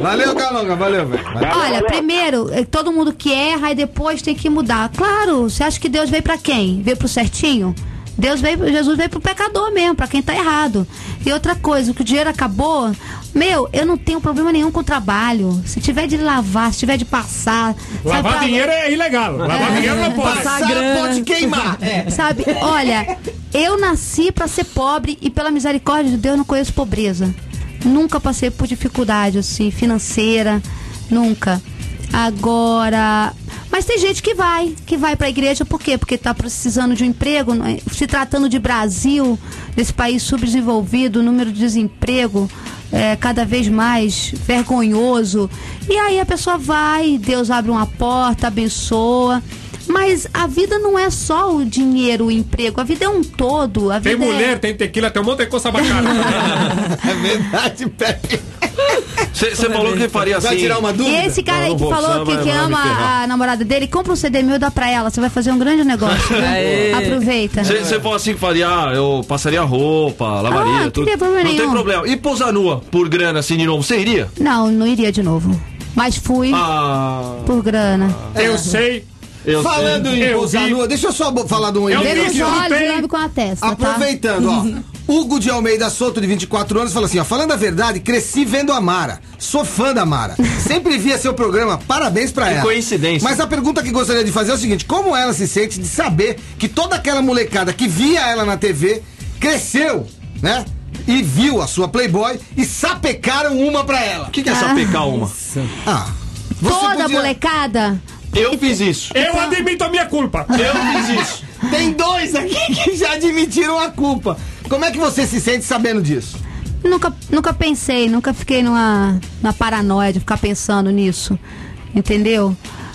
Valeu, Calonga, valeu, velho. Valeu. Olha, primeiro, eh, todo mundo que erra e depois tem que mudar. Claro, você acha que Deus veio pra quem? Veio pro certinho? Deus veio, Jesus veio pro pecador mesmo, pra quem tá errado. E outra coisa, que o dinheiro acabou, meu, eu não tenho problema nenhum com o trabalho. Se tiver de lavar, se tiver de passar. Lavar pra- dinheiro é ilegal. Lavar dinheiro não pode. Passar Passar grana. pode queimar. É. Sabe, olha, eu nasci pra ser pobre e pela misericórdia de Deus não conheço pobreza. Nunca passei por dificuldade assim financeira, nunca. Agora, mas tem gente que vai, que vai pra igreja por quê? Porque tá precisando de um emprego, é? se tratando de Brasil, desse país subdesenvolvido, o número de desemprego é cada vez mais vergonhoso. E aí a pessoa vai, Deus abre uma porta, abençoa. Mas a vida não é só o dinheiro, o emprego, a vida é um todo. A Tem vida mulher, é... tem tequila, tem um monte de coisa bacana. (laughs) É verdade, Pepe. Você falou que faria assim. Vai tirar uma E dúvida? esse cara aí que falou que, que ama a namorada dele, compra um CD meu e dá pra ela. Você vai fazer um grande negócio. Aê. Aproveita. Você falou assim que faria, ah, eu passaria roupa, lavaria, Ah, tudo. não tem nenhum. problema. E pousar nua por grana assim de novo, você iria? Não, não iria de novo. Mas fui Ah, por grana. Eu sei. Eu Falando sei. em Eu pousar vi. nua, deixa eu só falar de um Eu que os eu olhos e lambe com a testa, tá? Aproveitando, ó. (laughs) Hugo de Almeida Souto, de 24 anos, fala assim: ó, falando a verdade, cresci vendo a Mara. Sou fã da Mara. Sempre via seu programa, parabéns pra Que ela. coincidência. Mas a pergunta que gostaria de fazer é o seguinte: como ela se sente de saber que toda aquela molecada que via ela na TV cresceu, né? E viu a sua Playboy e sapecaram uma pra ela. O que, que é sapecar uma? Ah, você Toda podia- molecada. Eu fiz isso. Eu admito a minha culpa. Eu fiz isso. Tem dois aqui que já admitiram a culpa. Como é que você se sente sabendo disso? Nunca, nunca pensei, nunca fiquei numa, numa paranoia de ficar pensando nisso. Entendeu?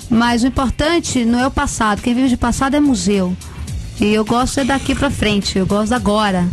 Mas o importante não é o passado. Quem vive de passado é museu. E eu gosto é daqui pra frente, eu gosto agora.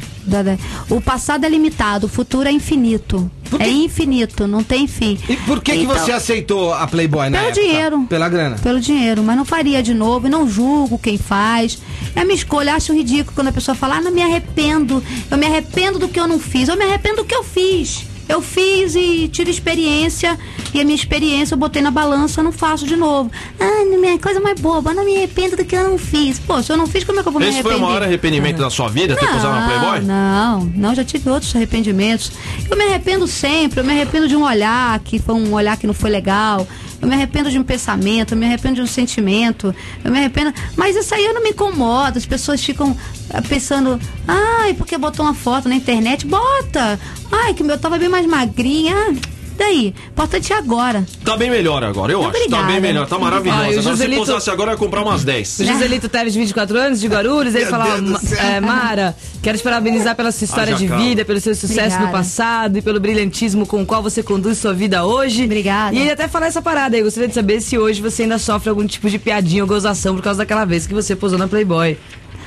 O passado é limitado, o futuro é infinito. É infinito, não tem fim. E por que, Então, que você aceitou a Playboy na Pelo época? dinheiro. Pela grana. Pelo dinheiro, mas não faria de novo e não julgo quem faz. É a minha escolha, acho ridículo quando a pessoa fala, ah, não me arrependo. Eu me arrependo do que eu não fiz. Eu me arrependo do que eu fiz. Eu fiz e tiro experiência, e a minha experiência eu botei na balança, eu não faço de novo. Ah, minha coisa mais boba, não me arrependo do que eu não fiz. Pô, se eu não fiz, como é que eu vou me Esse foi arrepender? o maior arrependimento da sua vida, ter posado na Playboy? Não, não, já tive outros arrependimentos. Eu me arrependo sempre, eu me arrependo de um olhar que foi um olhar que não foi legal. Eu me arrependo de um pensamento, eu me arrependo de um sentimento, eu me arrependo. Mas isso aí eu não me incomoda. As pessoas ficam ah, pensando, ai, porque botou uma foto na internet? Bota! Ai, que meu tava bem mais magrinha. Ah, daí? Importante é agora. Tá bem melhor agora, eu acho. Tá Obrigada. bem melhor, tá maravilhosa. Ai, o Agora, se posasse agora, eu ia comprar umas 10. O Joselito Teves, de 24 anos, de Guarulhos, ele Meu falava, Deus do "Ma- céu." é, Mara, quero te parabenizar pela sua história de calma. vida, pelo seu sucesso no Obrigada. passado e pelo brilhantismo com o qual você conduz sua vida hoje. Obrigada. E ele até falou essa parada aí, gostaria de saber se hoje você ainda sofre algum tipo de piadinha ou gozação por causa daquela vez que você posou na Playboy.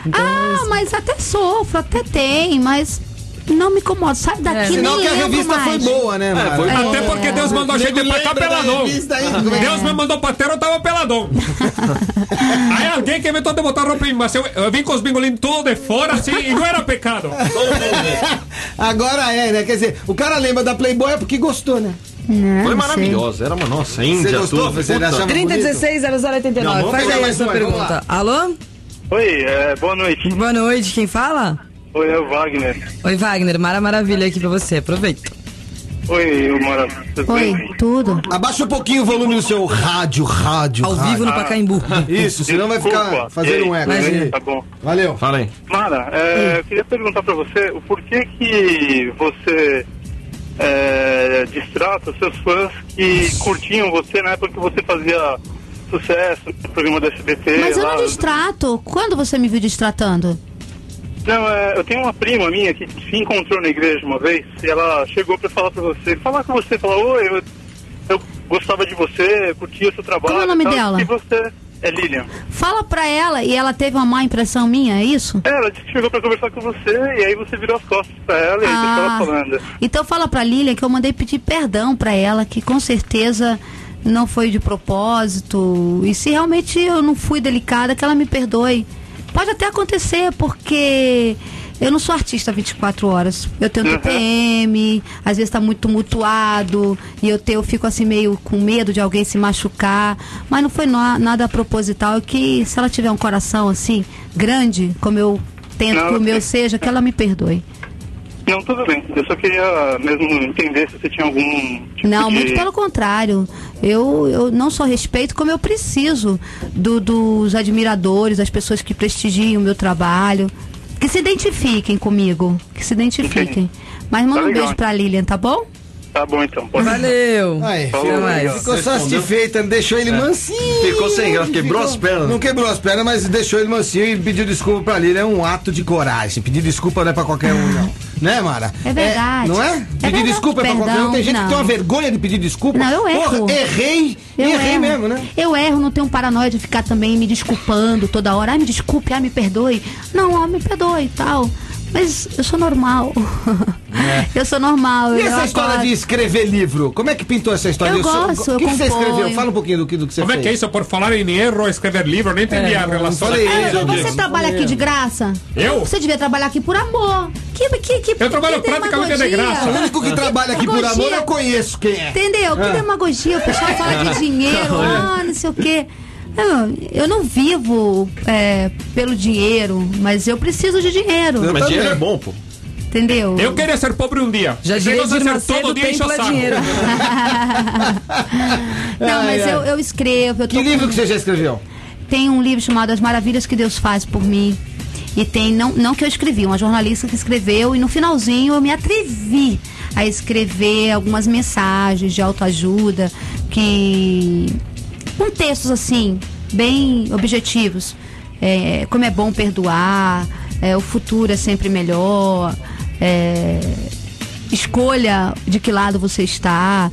Então, Ah, mas até sofro, até tem, mas não me incomoda. Sai daqui, Sinal nem que a revista foi mais. boa, né, Mara? foi boa. Até porque Deus mandou a gente pra cá peladão. aí? É Deus me mandou pra terra, eu tava peladão. (laughs) Aí alguém que inventou de botar roupa em mas eu, eu vim com os bingolinhos tudo de fora assim e não era pecado. Agora é, né? Quer dizer, o cara lembra da Playboy é porque gostou, né? Não, Foi maravilhosa, era uma nossa, Você Índia, gostou? Você Puta. achava 3016-0089, Não, vamos faz pegar aí a mais sua uma, vamos pergunta. Alô? Oi, é, boa noite. Boa noite, quem fala? Oi, é o Wagner. Oi, Wagner, Mara Maravilha aqui pra você, aproveita. Oi, Mara. Tudo Oi, bem? tudo. Abaixa um pouquinho o volume do seu rádio, rádio, Ao rádio. vivo no Pacaembu. (laughs) Isso, senão vai ficar fazendo um eco. Tá bom. Valeu. Fala aí. Mara, é, eu queria perguntar pra você o porquê que você é, distrata os seus fãs que curtiam você na época que você fazia sucesso no programa do SBT. Mas eu lá. não distrato. Quando você me viu distratando? Não, é, eu tenho uma prima minha que se encontrou na igreja uma vez e ela chegou pra falar pra você, falar com você, falar, oi, eu, eu gostava de você, curtia o seu trabalho. Como é o nome tal, dela? E você é Lilian. Fala pra ela e ela teve uma má impressão minha, é isso? É, ela disse que chegou pra conversar com você e aí você virou as costas pra ela e aí deixou ela falando. então fala pra Lilian que eu mandei pedir perdão pra ela, que com certeza não foi de propósito. E se realmente eu não fui delicada, que ela me perdoe. Pode até acontecer, porque eu não sou artista 24 horas. Eu tenho Uhum. TPM, às vezes tá muito tumultuado, e eu, tenho, eu fico assim meio com medo de alguém se machucar. Mas não foi na- nada proposital. Que se ela tiver um coração assim, grande, como eu tento Não, que o meu eu- seja, que ela me perdoe. Não, tudo bem. Eu só queria mesmo entender se você tinha algum tipo Não, de... muito pelo contrário. Eu, eu não só respeito, como eu preciso do- dos admiradores, das pessoas que prestigiam o meu trabalho. Que se identifiquem comigo. Que se identifiquem. Mas manda Tá um legal. beijo pra Lilian, tá bom? Tá bom então. Pode... Valeu. Aí, Falou, ficou, legal. ficou Respondeu. satisfeita, deixou ele mansinho. Ficou sem graça, quebrou as pernas. Não quebrou as pernas, mas deixou ele mansinho e pediu desculpa pra Lilian. É um ato de coragem. Pedir desculpa não é pra qualquer um, não. Né, Mara? É verdade. não é? É Pedir desculpa é pra qualquer um. Tem gente que não. tem uma vergonha de pedir desculpa. Não, eu erro. Porra, errei. Eu e errei erro. mesmo, né? Eu erro, não tenho paranoia de ficar também me desculpando toda hora. Ai, me desculpe, ai, me perdoe. Não, ó, me perdoe e tal. Mas eu sou normal. Eu sou normal. É. E eu essa história acordo. de escrever livro? Como é que pintou essa história? Eu sou- gosto, O que, eu que você escreveu? Fala um pouquinho do que, do que você Como é fez. que é isso? Por falar em erro, escrever livro, eu nem entendi a relação. falei isso, Ah, Meu você trabalha aqui de graça? Eu? Você devia trabalhar aqui por amor. Que, que, que, Eu trabalho que praticamente de graça. O único que trabalha aqui por amor eu conheço quem é. Entendeu? Que demagogia. O pessoal fala de (laughs) dinheiro, ah, não sei o quê. Não, eu não vivo é, pelo dinheiro, mas eu preciso de dinheiro. Eu Mas dinheiro é bom, pô. Entendeu? Eu queria ser pobre um dia. Já diria ser todo dia enche o é saco. dinheiro. (laughs) Não, mas eu, eu escrevo. Eu tô Que livro com- que você já escreveu? Tem um livro chamado As Maravilhas que Deus Faz por Mim. E tem, não, não que eu escrevi, uma jornalista que escreveu, e no finalzinho eu me atrevi a escrever algumas mensagens de autoajuda, que. Com textos assim, bem objetivos. É, como é bom perdoar, é, o futuro é sempre melhor, é, escolha de que lado você está.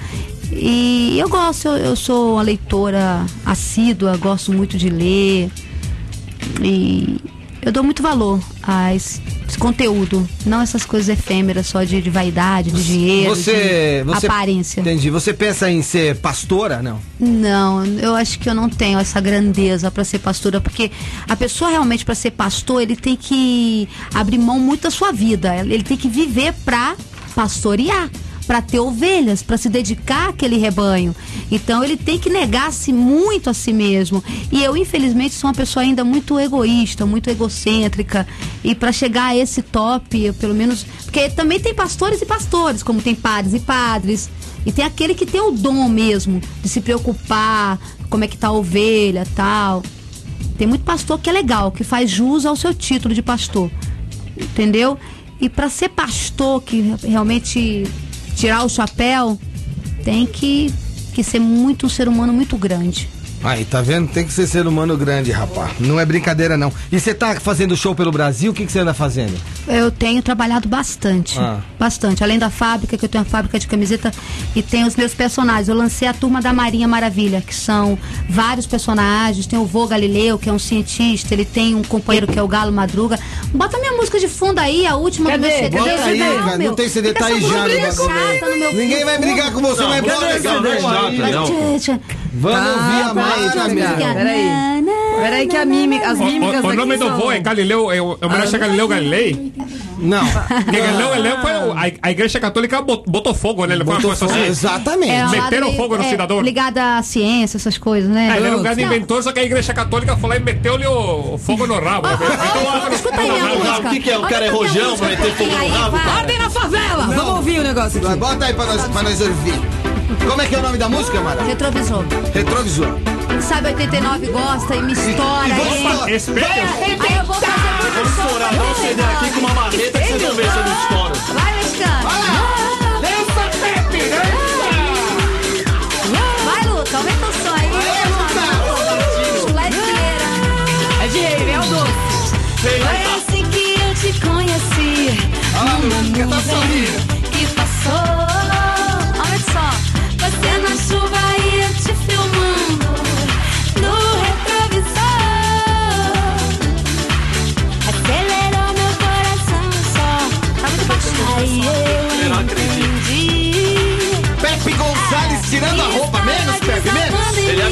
E eu gosto, eu, eu sou uma leitora assídua, gosto muito de ler. E eu dou muito valor a esse, esse conteúdo, não essas coisas efêmeras só de, de vaidade, de dinheiro, Você, de você aparência. Entendi. Você pensa em ser pastora? Não. Não, eu acho que eu não tenho essa grandeza para ser pastora, porque a pessoa realmente para ser pastor, ele tem que abrir mão muito da sua vida, ele tem que viver para pastorear, para ter ovelhas, para se dedicar àquele rebanho. Então ele tem que negar-se muito a si mesmo. E eu, infelizmente, sou uma pessoa ainda muito egoísta, muito egocêntrica. E para chegar a esse top, eu, pelo menos, porque também tem pastores e pastores, como tem padres e padres. E tem aquele que tem o dom mesmo de se preocupar, como é que tá a ovelha, tal. Tem muito pastor que é legal, que faz jus ao seu título de pastor. Entendeu? E para ser pastor, que realmente tirar o chapéu, tem que, que ser muito um ser humano muito grande. Aí, tá vendo? Tem que ser ser humano grande, rapaz. Não é brincadeira, não. E você tá fazendo show pelo Brasil? O que, que você anda fazendo? Eu tenho trabalhado bastante. Ah. Bastante. Além da fábrica, que eu tenho uma fábrica de camiseta e tenho os meus personagens. Eu lancei a turma da Marinha Maravilha, que são vários personagens. Tem o Vô Galileu, que é um cientista. Ele tem um companheiro que é o Galo Madruga. Bota minha música de fundo aí, a última do meu Cadê? CD. Bota aí, Não, cara. meu. Não tem CD, tá aí já Ninguém vai brigar com você, mas bota esse não, não é não. Vamos Tá, ouvir a deixa eu minha. pegar. Peraí. Peraí que a mímica, as mímicas O, o nome daqui do vô é Galileu, é o- é homenagem a Galileu Galilei. Não. Porque Galileu Galileu foi o- a, a igreja católica bot- botou fogo nele, foi uma Botou coisa fogo. assim. Exatamente. É, Meteram fogo no é, cidadão. Ligada à ciência, essas coisas, né? É, ele era um grande inventor, só que a igreja católica foi lá e meteu-lhe o o fogo no rabo. Meteu o fogo no- Escuta aí Ah, música. o que que é? O cara é a rojão pra meter fogo no rabo? Ordem na favela! Vamos ouvir o negócio aqui. Bota aí pra nós ouvir. Como é que é o nome da música, Mara? Retrovisor. Retrovisor. Quem sabe 89 gosta e me estoura E vamos Espelho? Aí eu vou fazer muito Vamos estourar, dá um CD aqui com uma marreta que vocês vão ver se eu não estouro. Vai, mexicano. Vai, Luca, aumenta o som aí. Chuleteira. É de rei, é o doce. Foi assim que eu te conheci. Ah, Luca, tá sorrindo. que passou.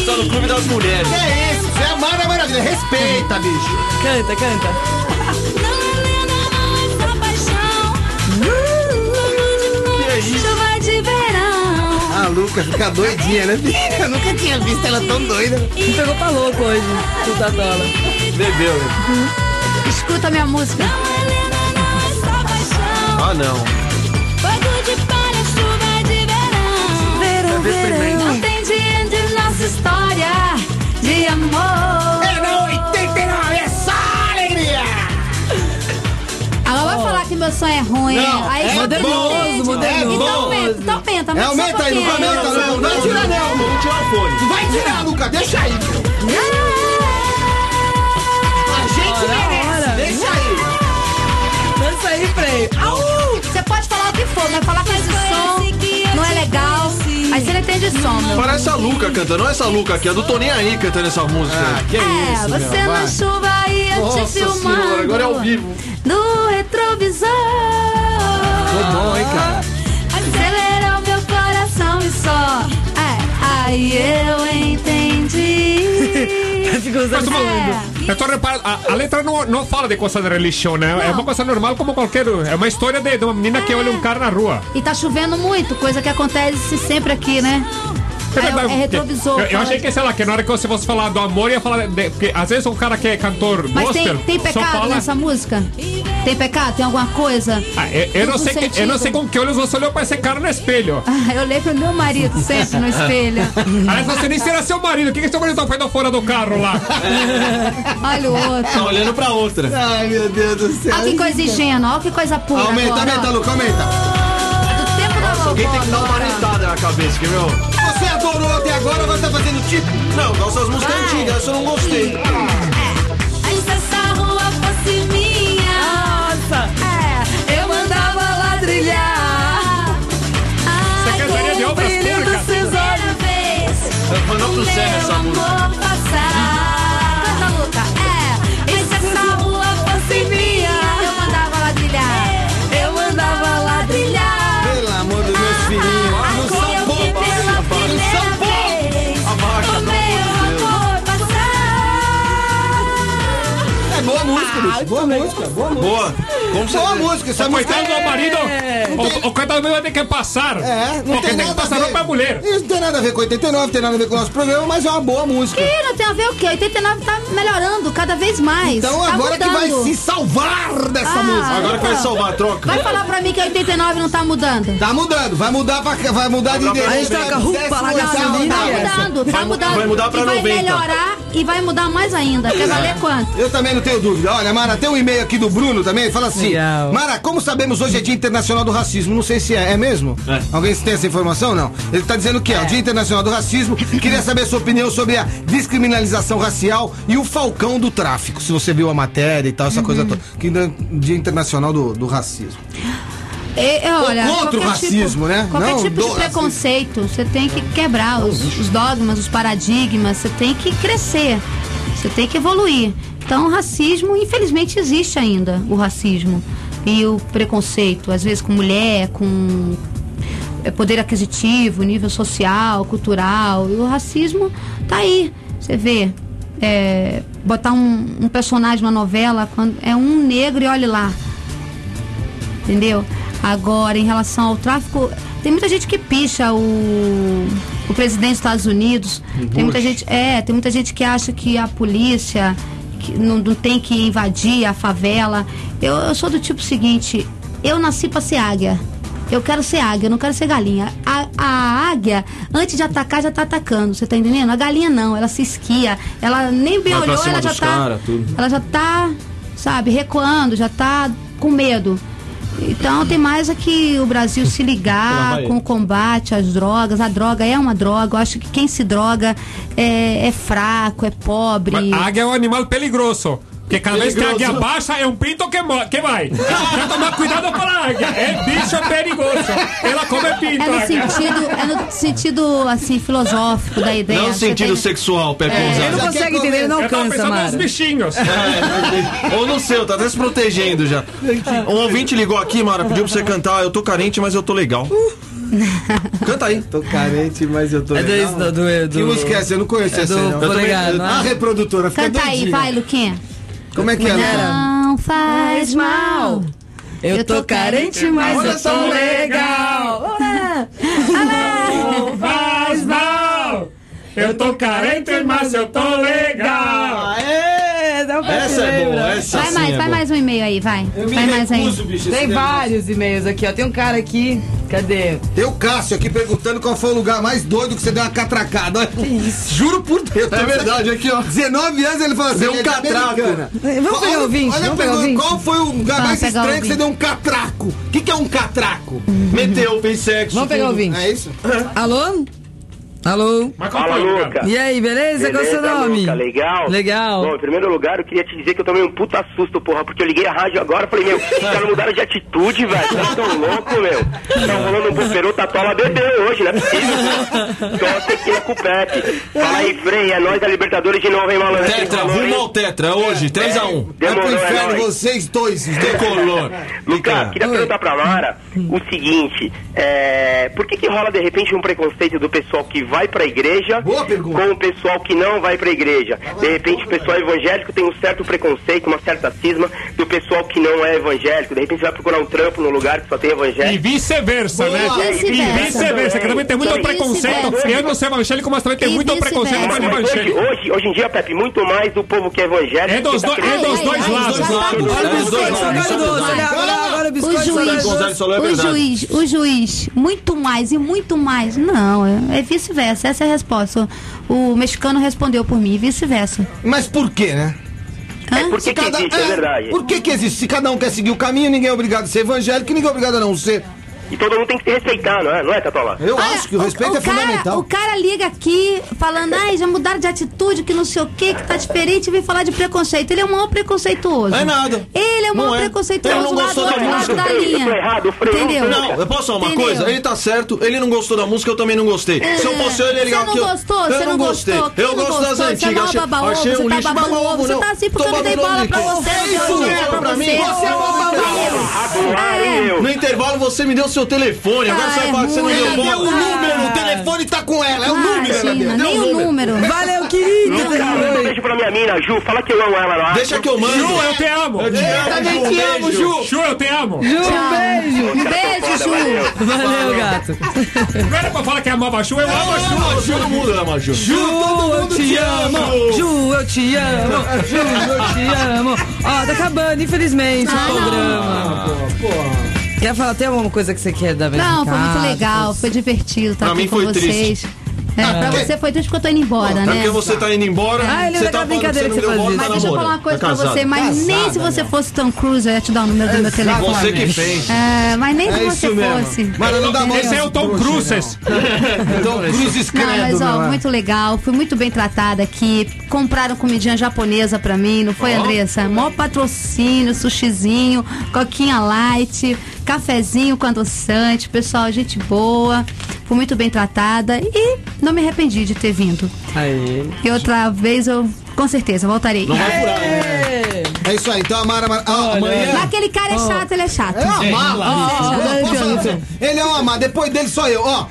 Só no Clube das Mulheres. Que é isso? Você é a Mara Maravilha. Respeita, bicho. Canta, canta. Que é isso? Chuva de verão. A Luca fica doidinha, né? Eu nunca tinha visto ela tão doida. Me pegou pra louco hoje, o Tatola. Bebeu, né? Escuta minha música. Ah, não. História de amor. É na 89, é só alegria. Ela vai falar que meu som é ruim. Não, aí é modernoso, entende. modernoso. Então aumenta, então aumenta. É, aumenta aí, Luca, aumenta. Não vai tirar, não. Vamos tirar o fone. Vai tirar, Luca. Deixa aí. A gente Ora, merece. ora. Deixa aí. Dança aí, Frei. Você pode falar o que for, mas falar que esse som não é legal. Aí você não entende som, meu. Parece a Luca cantando, não é essa Luca aqui, é do Toninho aí cantando essa música. Ah, que É, isso, meu. você na vai. chuva e eu Nossa te filmando. senhora, agora é ao vivo. No retrovisor. Ficou bom, hein, cara? Acelerou meu coração e só. É, aí eu entendi. (laughs) Ficou Mas usando uma- É. Eu tô reparando, a, a letra não, não fala de coisa de religião, né? É uma coisa normal como qualquer. É uma história de, de uma menina que olha um cara na rua. E tá chovendo muito, coisa que acontece sempre aqui, né? É É, é retrovisor. Eu, eu achei que, sei lá, que na hora que você fosse falar do amor, ia falar. De, porque às vezes um cara que é cantor Mas gospel. tem, tem pecado fala, nessa música? Tem pecado? Tem alguma coisa? Ah, eu, eu não sei que, eu não sei com que olhos você olhou pra esse cara no espelho. (laughs) Ah, eu olhei pro meu marido sempre no espelho. (laughs) Aliás, você nem será seu marido. O que, que seu marido tá fazendo fora do carro lá? (laughs) Olha o outro. Tá olhando pra outra. Ai, meu Deus do céu. Olha que coisa ingênua, olha que coisa pura. Aumenta, agora, aumenta. Luca, aumenta. Do tempo da vovó Alguém tem que dar uma arentada na cabeça, que meu. Você adorou até agora, agora tá fazendo tipo. Não, nossas músicas Vai. antigas, eu não gostei. Se essa rua fosse minha, ladrilhar. Você casaria de obras públicas? olhos. Mandou pro Serra essa música. Boa música. Boa música, boa música. Boa. Como você Boa música, essa música Coitado do marido. É. O, o coitado do meu vai ter que passar. É, não Porque tem tem que nada a passar ver. pra mulher. Isso não tem nada a ver com 89, não tem nada a ver com o nosso programa, mas é uma boa música. Ih, não tem a ver o quê? 89 tá melhorando cada vez mais. Então tá agora que vai se salvar dessa Ah, música. Agora que vai salvar a troca. Vai falar pra mim que 89 não tá mudando. Tá mudando, vai mudar pra vai mudar de endereço. A gente troca roupa lá, gasolina. Tá mudando, tá mudando. vai mudar pra e vai 90. melhorar e vai mudar mais ainda. Quer valer quanto? Eu também não tenho dúvida. Olha, Mara, tem um e-mail aqui do Bruno também. Fala assim: Legal. Mara, como sabemos hoje é Dia Internacional do Racismo? Não sei se é, é mesmo? É. Alguém tem essa informação? Não. Ele tá dizendo que é, o Dia Internacional do Racismo. Queria saber a sua opinião sobre a descriminalização racial e o falcão do tráfico. Se você viu a matéria e tal, essa coisa toda. Que é Dia Internacional do, do Racismo. É, é, olha, contra o qualquer racismo, tipo, né? Qualquer Não tipo de racismo. preconceito, você tem que quebrar os, os dogmas, os paradigmas, você tem que crescer, você tem que evoluir. Então, o racismo, infelizmente, existe ainda, o racismo. E o preconceito, às vezes com mulher, com é, poder aquisitivo, nível social, cultural. E o racismo tá aí. Você vê. é, botar um, um personagem numa novela quando é um negro e olhe lá entendeu? Agora, em relação ao tráfico, tem muita gente que picha o, o presidente dos Estados Unidos. Tem muita gente, é, tem muita gente que acha que a polícia que não, não tem que invadir a favela. Eu, eu sou do tipo seguinte, eu nasci pra ser águia. Eu quero ser águia, eu não quero ser galinha. A, a águia, antes de atacar, já tá atacando, você tá entendendo? A galinha não, ela se esquia, ela nem bem olhou, ela já tá. cara. Ela já tá, sabe, recuando, já tá com medo. Então tem mais é que o Brasil se ligar com o combate às drogas. A droga é uma droga. Eu acho que quem se droga é, é fraco, é pobre. Mas A águia é um animal peligroso. Porque cada vez que a águia baixa é um pinto que, que vai. Tem que tomar cuidado com a águia. É bicho perigoso. Ela come pinto. É no sentido, é no sentido assim filosófico da ideia. Não no sentido tem- sexual, pé Ele não pousado. consegue entender, ele não Eu alcança, pensando nos bichinhos. É, Ou no seu, tá até se protegendo já. Um ouvinte ligou aqui, Mara, pediu pra você cantar. Eu tô carente, mas eu tô legal. (laughs) Canta aí. Tô carente, mas eu tô. É legal. do, do, do, Que música é essa? Eu não conheço É essa. do não. Eu não é? A reprodutora fica Canta aí, vai, Luquinha. Como é que é? Luquinha? Não faz mal. Eu tô carente, mas eu tô legal. Não faz mal. Eu tô carente, mas eu tô legal. Aê, pra Essa é boa, essa Vai sim mais, é vai boa. mais um e-mail aí, vai. Eu me Vai mais aí. recuso, bicho. esse Tem negócio. vários e-mails aqui, ó. Tem um cara aqui. Cadê? Tem o Cássio aqui perguntando qual foi o lugar mais doido que você deu uma catracada. Olha, (laughs) Juro por Deus. É verdade, aqui, ó. 19 anos ele falou assim: Deu um ele é de catraco. Americana. Vamos pegar o ouvinte, olha a vamos pegar o pergunta, ouvinte. Qual foi o lugar Vamos mais pegar o estranho que você ouvinte. deu um catraco? O que, que é um catraco? Meteu, fez sexo. Vamos pegar o tudo. ouvinte. É isso? Alô? Alô? Fala? Luca. E aí, beleza? Qual é o seu nome? Luca, legal? Legal. Bom, em primeiro lugar, eu queria te dizer que eu tomei um puta susto, porra, porque eu liguei a rádio agora e falei, meu, (laughs) os caras mudaram de atitude, velho. Vocês tão loucos, meu. Tá rolando um boferô, Tatola bebeu hoje, não é possível. (laughs) Só tequila com o Pepe. Fala aí, Frei, é nóis da Libertadores de novo, hein, malandro? Tetra, rumo ao Tetra, hoje, 3x1. Vai pro Demorou, é inferno nóis. vocês dois. os dois. Tricolor. Lucas, queria perguntar pra Mara o seguinte, é, por que que rola de repente um preconceito do pessoal que vai vai pra igreja Boa pergunta. com o pessoal que não vai pra igreja. De repente o pessoal evangélico tem um certo preconceito, uma certa cisma do pessoal que não é evangélico. De repente você vai procurar um trampo num lugar que só tem E evangélico. vice-versa, né? E Vice-versa. que também tem muito E preconceito. Eu não sou evangélico, mas também tem E muito preconceito com hoje, evangélico. hoje, hoje em dia, Pepe, muito mais do povo que é evangélico. É dos, que tá do- é dos dois lados. tá É dos o dois lados, olha o biscoito juiz, é o juiz, o juiz, muito mais e muito mais. Não, é, vice-versa. Essa é a resposta. O, mexicano respondeu por mim, vice-versa. Mas por quê, né? É Hã? porque cada- existe, é, é, verdade. Por que que existe? Se cada um quer seguir o caminho, ninguém é obrigado a ser evangélico e ninguém é obrigado a não ser. E todo mundo tem que se respeitar, não é, não é Tatola? Eu Olha, acho que o respeito é cara, fundamental. O cara liga aqui falando, ai, já mudaram de atitude, que não sei o que, que tá diferente, e vem falar de preconceito. Ele é o maior preconceituoso. É nada. Ele é o Não maior é. preconceituoso Ele não gostou da música. da Eu tô linha. errado, o freio não Entendeu? Não, eu posso falar uma Entendeu? coisa? Ele tá certo, ele não gostou da música, eu também não gostei. Se eu fosse ele, ele Você ligar não que eu- gostou? Eu Você não gostei. gostou? Quem Eu não gosto das? Você é antigas. mó Achei, você um tá lixo. ovo, você não. tá assim porque eu não dei bola pra ovo. você, É não dei bola pra você. Você é Agora, hein, meu? No intervalo você me deu seu telefone, agora Ah, você vai é que você não deu Ela deu o número, o telefone tá com ela, é o número, ela deu. Nem o o número. número. Valeu, querido. Nunca, manda um beijo pra minha mina, Ju. Fala que eu amo ela lá. Deixa que eu mando. Ju, eu te amo. Eu te amo, também Ju, te amo, beijo. Ju. Ju, eu te amo. Ju, um beijo. Um beijo, Ju. Valeu, gato. Não era pra falar que amava a Ju, eu amo a Ju. Ah, Ju não muda, né, Ju? Ju, eu te amo. Ju, eu te amo. Ju, eu te amo. Ó, tá acabando, infelizmente, o programa. Quer falar, tem alguma coisa que você quer dar Não, foi muito legal, foi divertido estar Pra aqui mim com foi vocês. É, pra você foi triste porque eu tô indo embora, É né? porque você tá indo embora, Ah, ele você tá da brincadeira que você não fazia. Mas tá deixa eu falar uma coisa tá pra você, mas nem Casada, se você fosse Tom Cruise, eu ia te dar o número do meu telefone. Você que fez. É, mas nem se É você isso mesmo. fosse. Mas não dá mão Esse é o Tom Cruise. Então, (laughs) cruzes Não, mas ó, não é? muito legal, fui muito bem tratada aqui. Compraram comidinha japonesa pra mim, não foi, Andressa? Mó patrocínio, sushizinho, coquinha light, cafezinho com adoçante, pessoal, gente boa. Fui muito bem tratada e não me arrependi de ter vindo. Aí. E outra vez eu, com certeza, voltarei. Não vai furar, né? É isso aí, então a Mara. Mara ah, amanhã. Mas aquele cara é chato, ele é chato. É uma mala. Falar pra você? Ele é uma mala. Depois dele só eu. Ó,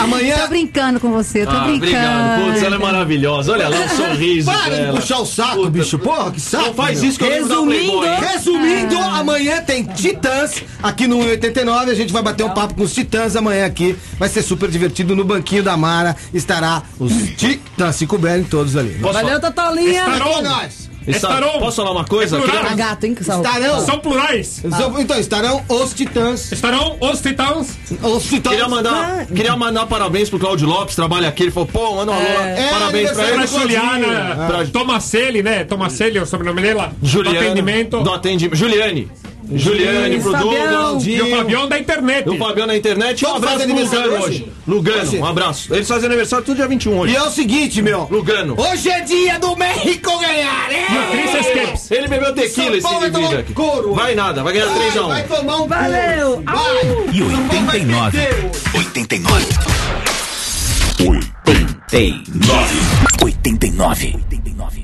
amanhã. Tô brincando com você, tô Ah, brincando. obrigado. Putz, ela é maravilhosa. Olha lá o (laughs) sorriso Para de dela. puxar o saco, bicho. Porra, que saco. Não faz isso que eu Resumindo, Playboy. Resumindo, amanhã tem Titãs aqui no 189. A gente vai bater um papo com os Titãs amanhã aqui. Vai ser super divertido. No banquinho da Mara estará os (laughs) Titãs. Se couberem todos ali. Valeu, falar? Tatolinha. Estarão. É. Está- Estarão. Posso falar uma coisa? É plural. Queria- A gata, hein, que. Estarão. São plurais. Então, estarão os Titãs. Estarão os titãs. Os Titãs. Queria mandar, queria mandar parabéns pro Cláudio Lopes, trabalha aqui. Ele falou, pô, manda um alô. É, parabéns pra ele. Pra Juliana Pra- Tomacelli, né? Tomacelli é o sobrenome dela. Juliana. Do atendimento. Do atendimento. Juliane. Juliane, pro. Douglas. E o Fabião da internet. O Fabião na internet. Um Todo abraço pro aniversário Lugano hoje? Lugano, um abraço. Eles fazem aniversário tudo dia 21 hoje. E é o seguinte, meu. Lugano. Hoje é dia do México ganhar, é? Ele bebeu tequila esse indivíduo aqui. couro. Vai nada, vai ganhar 3x1. Vai tomar um Valeu. E 89. 89. 89. 89.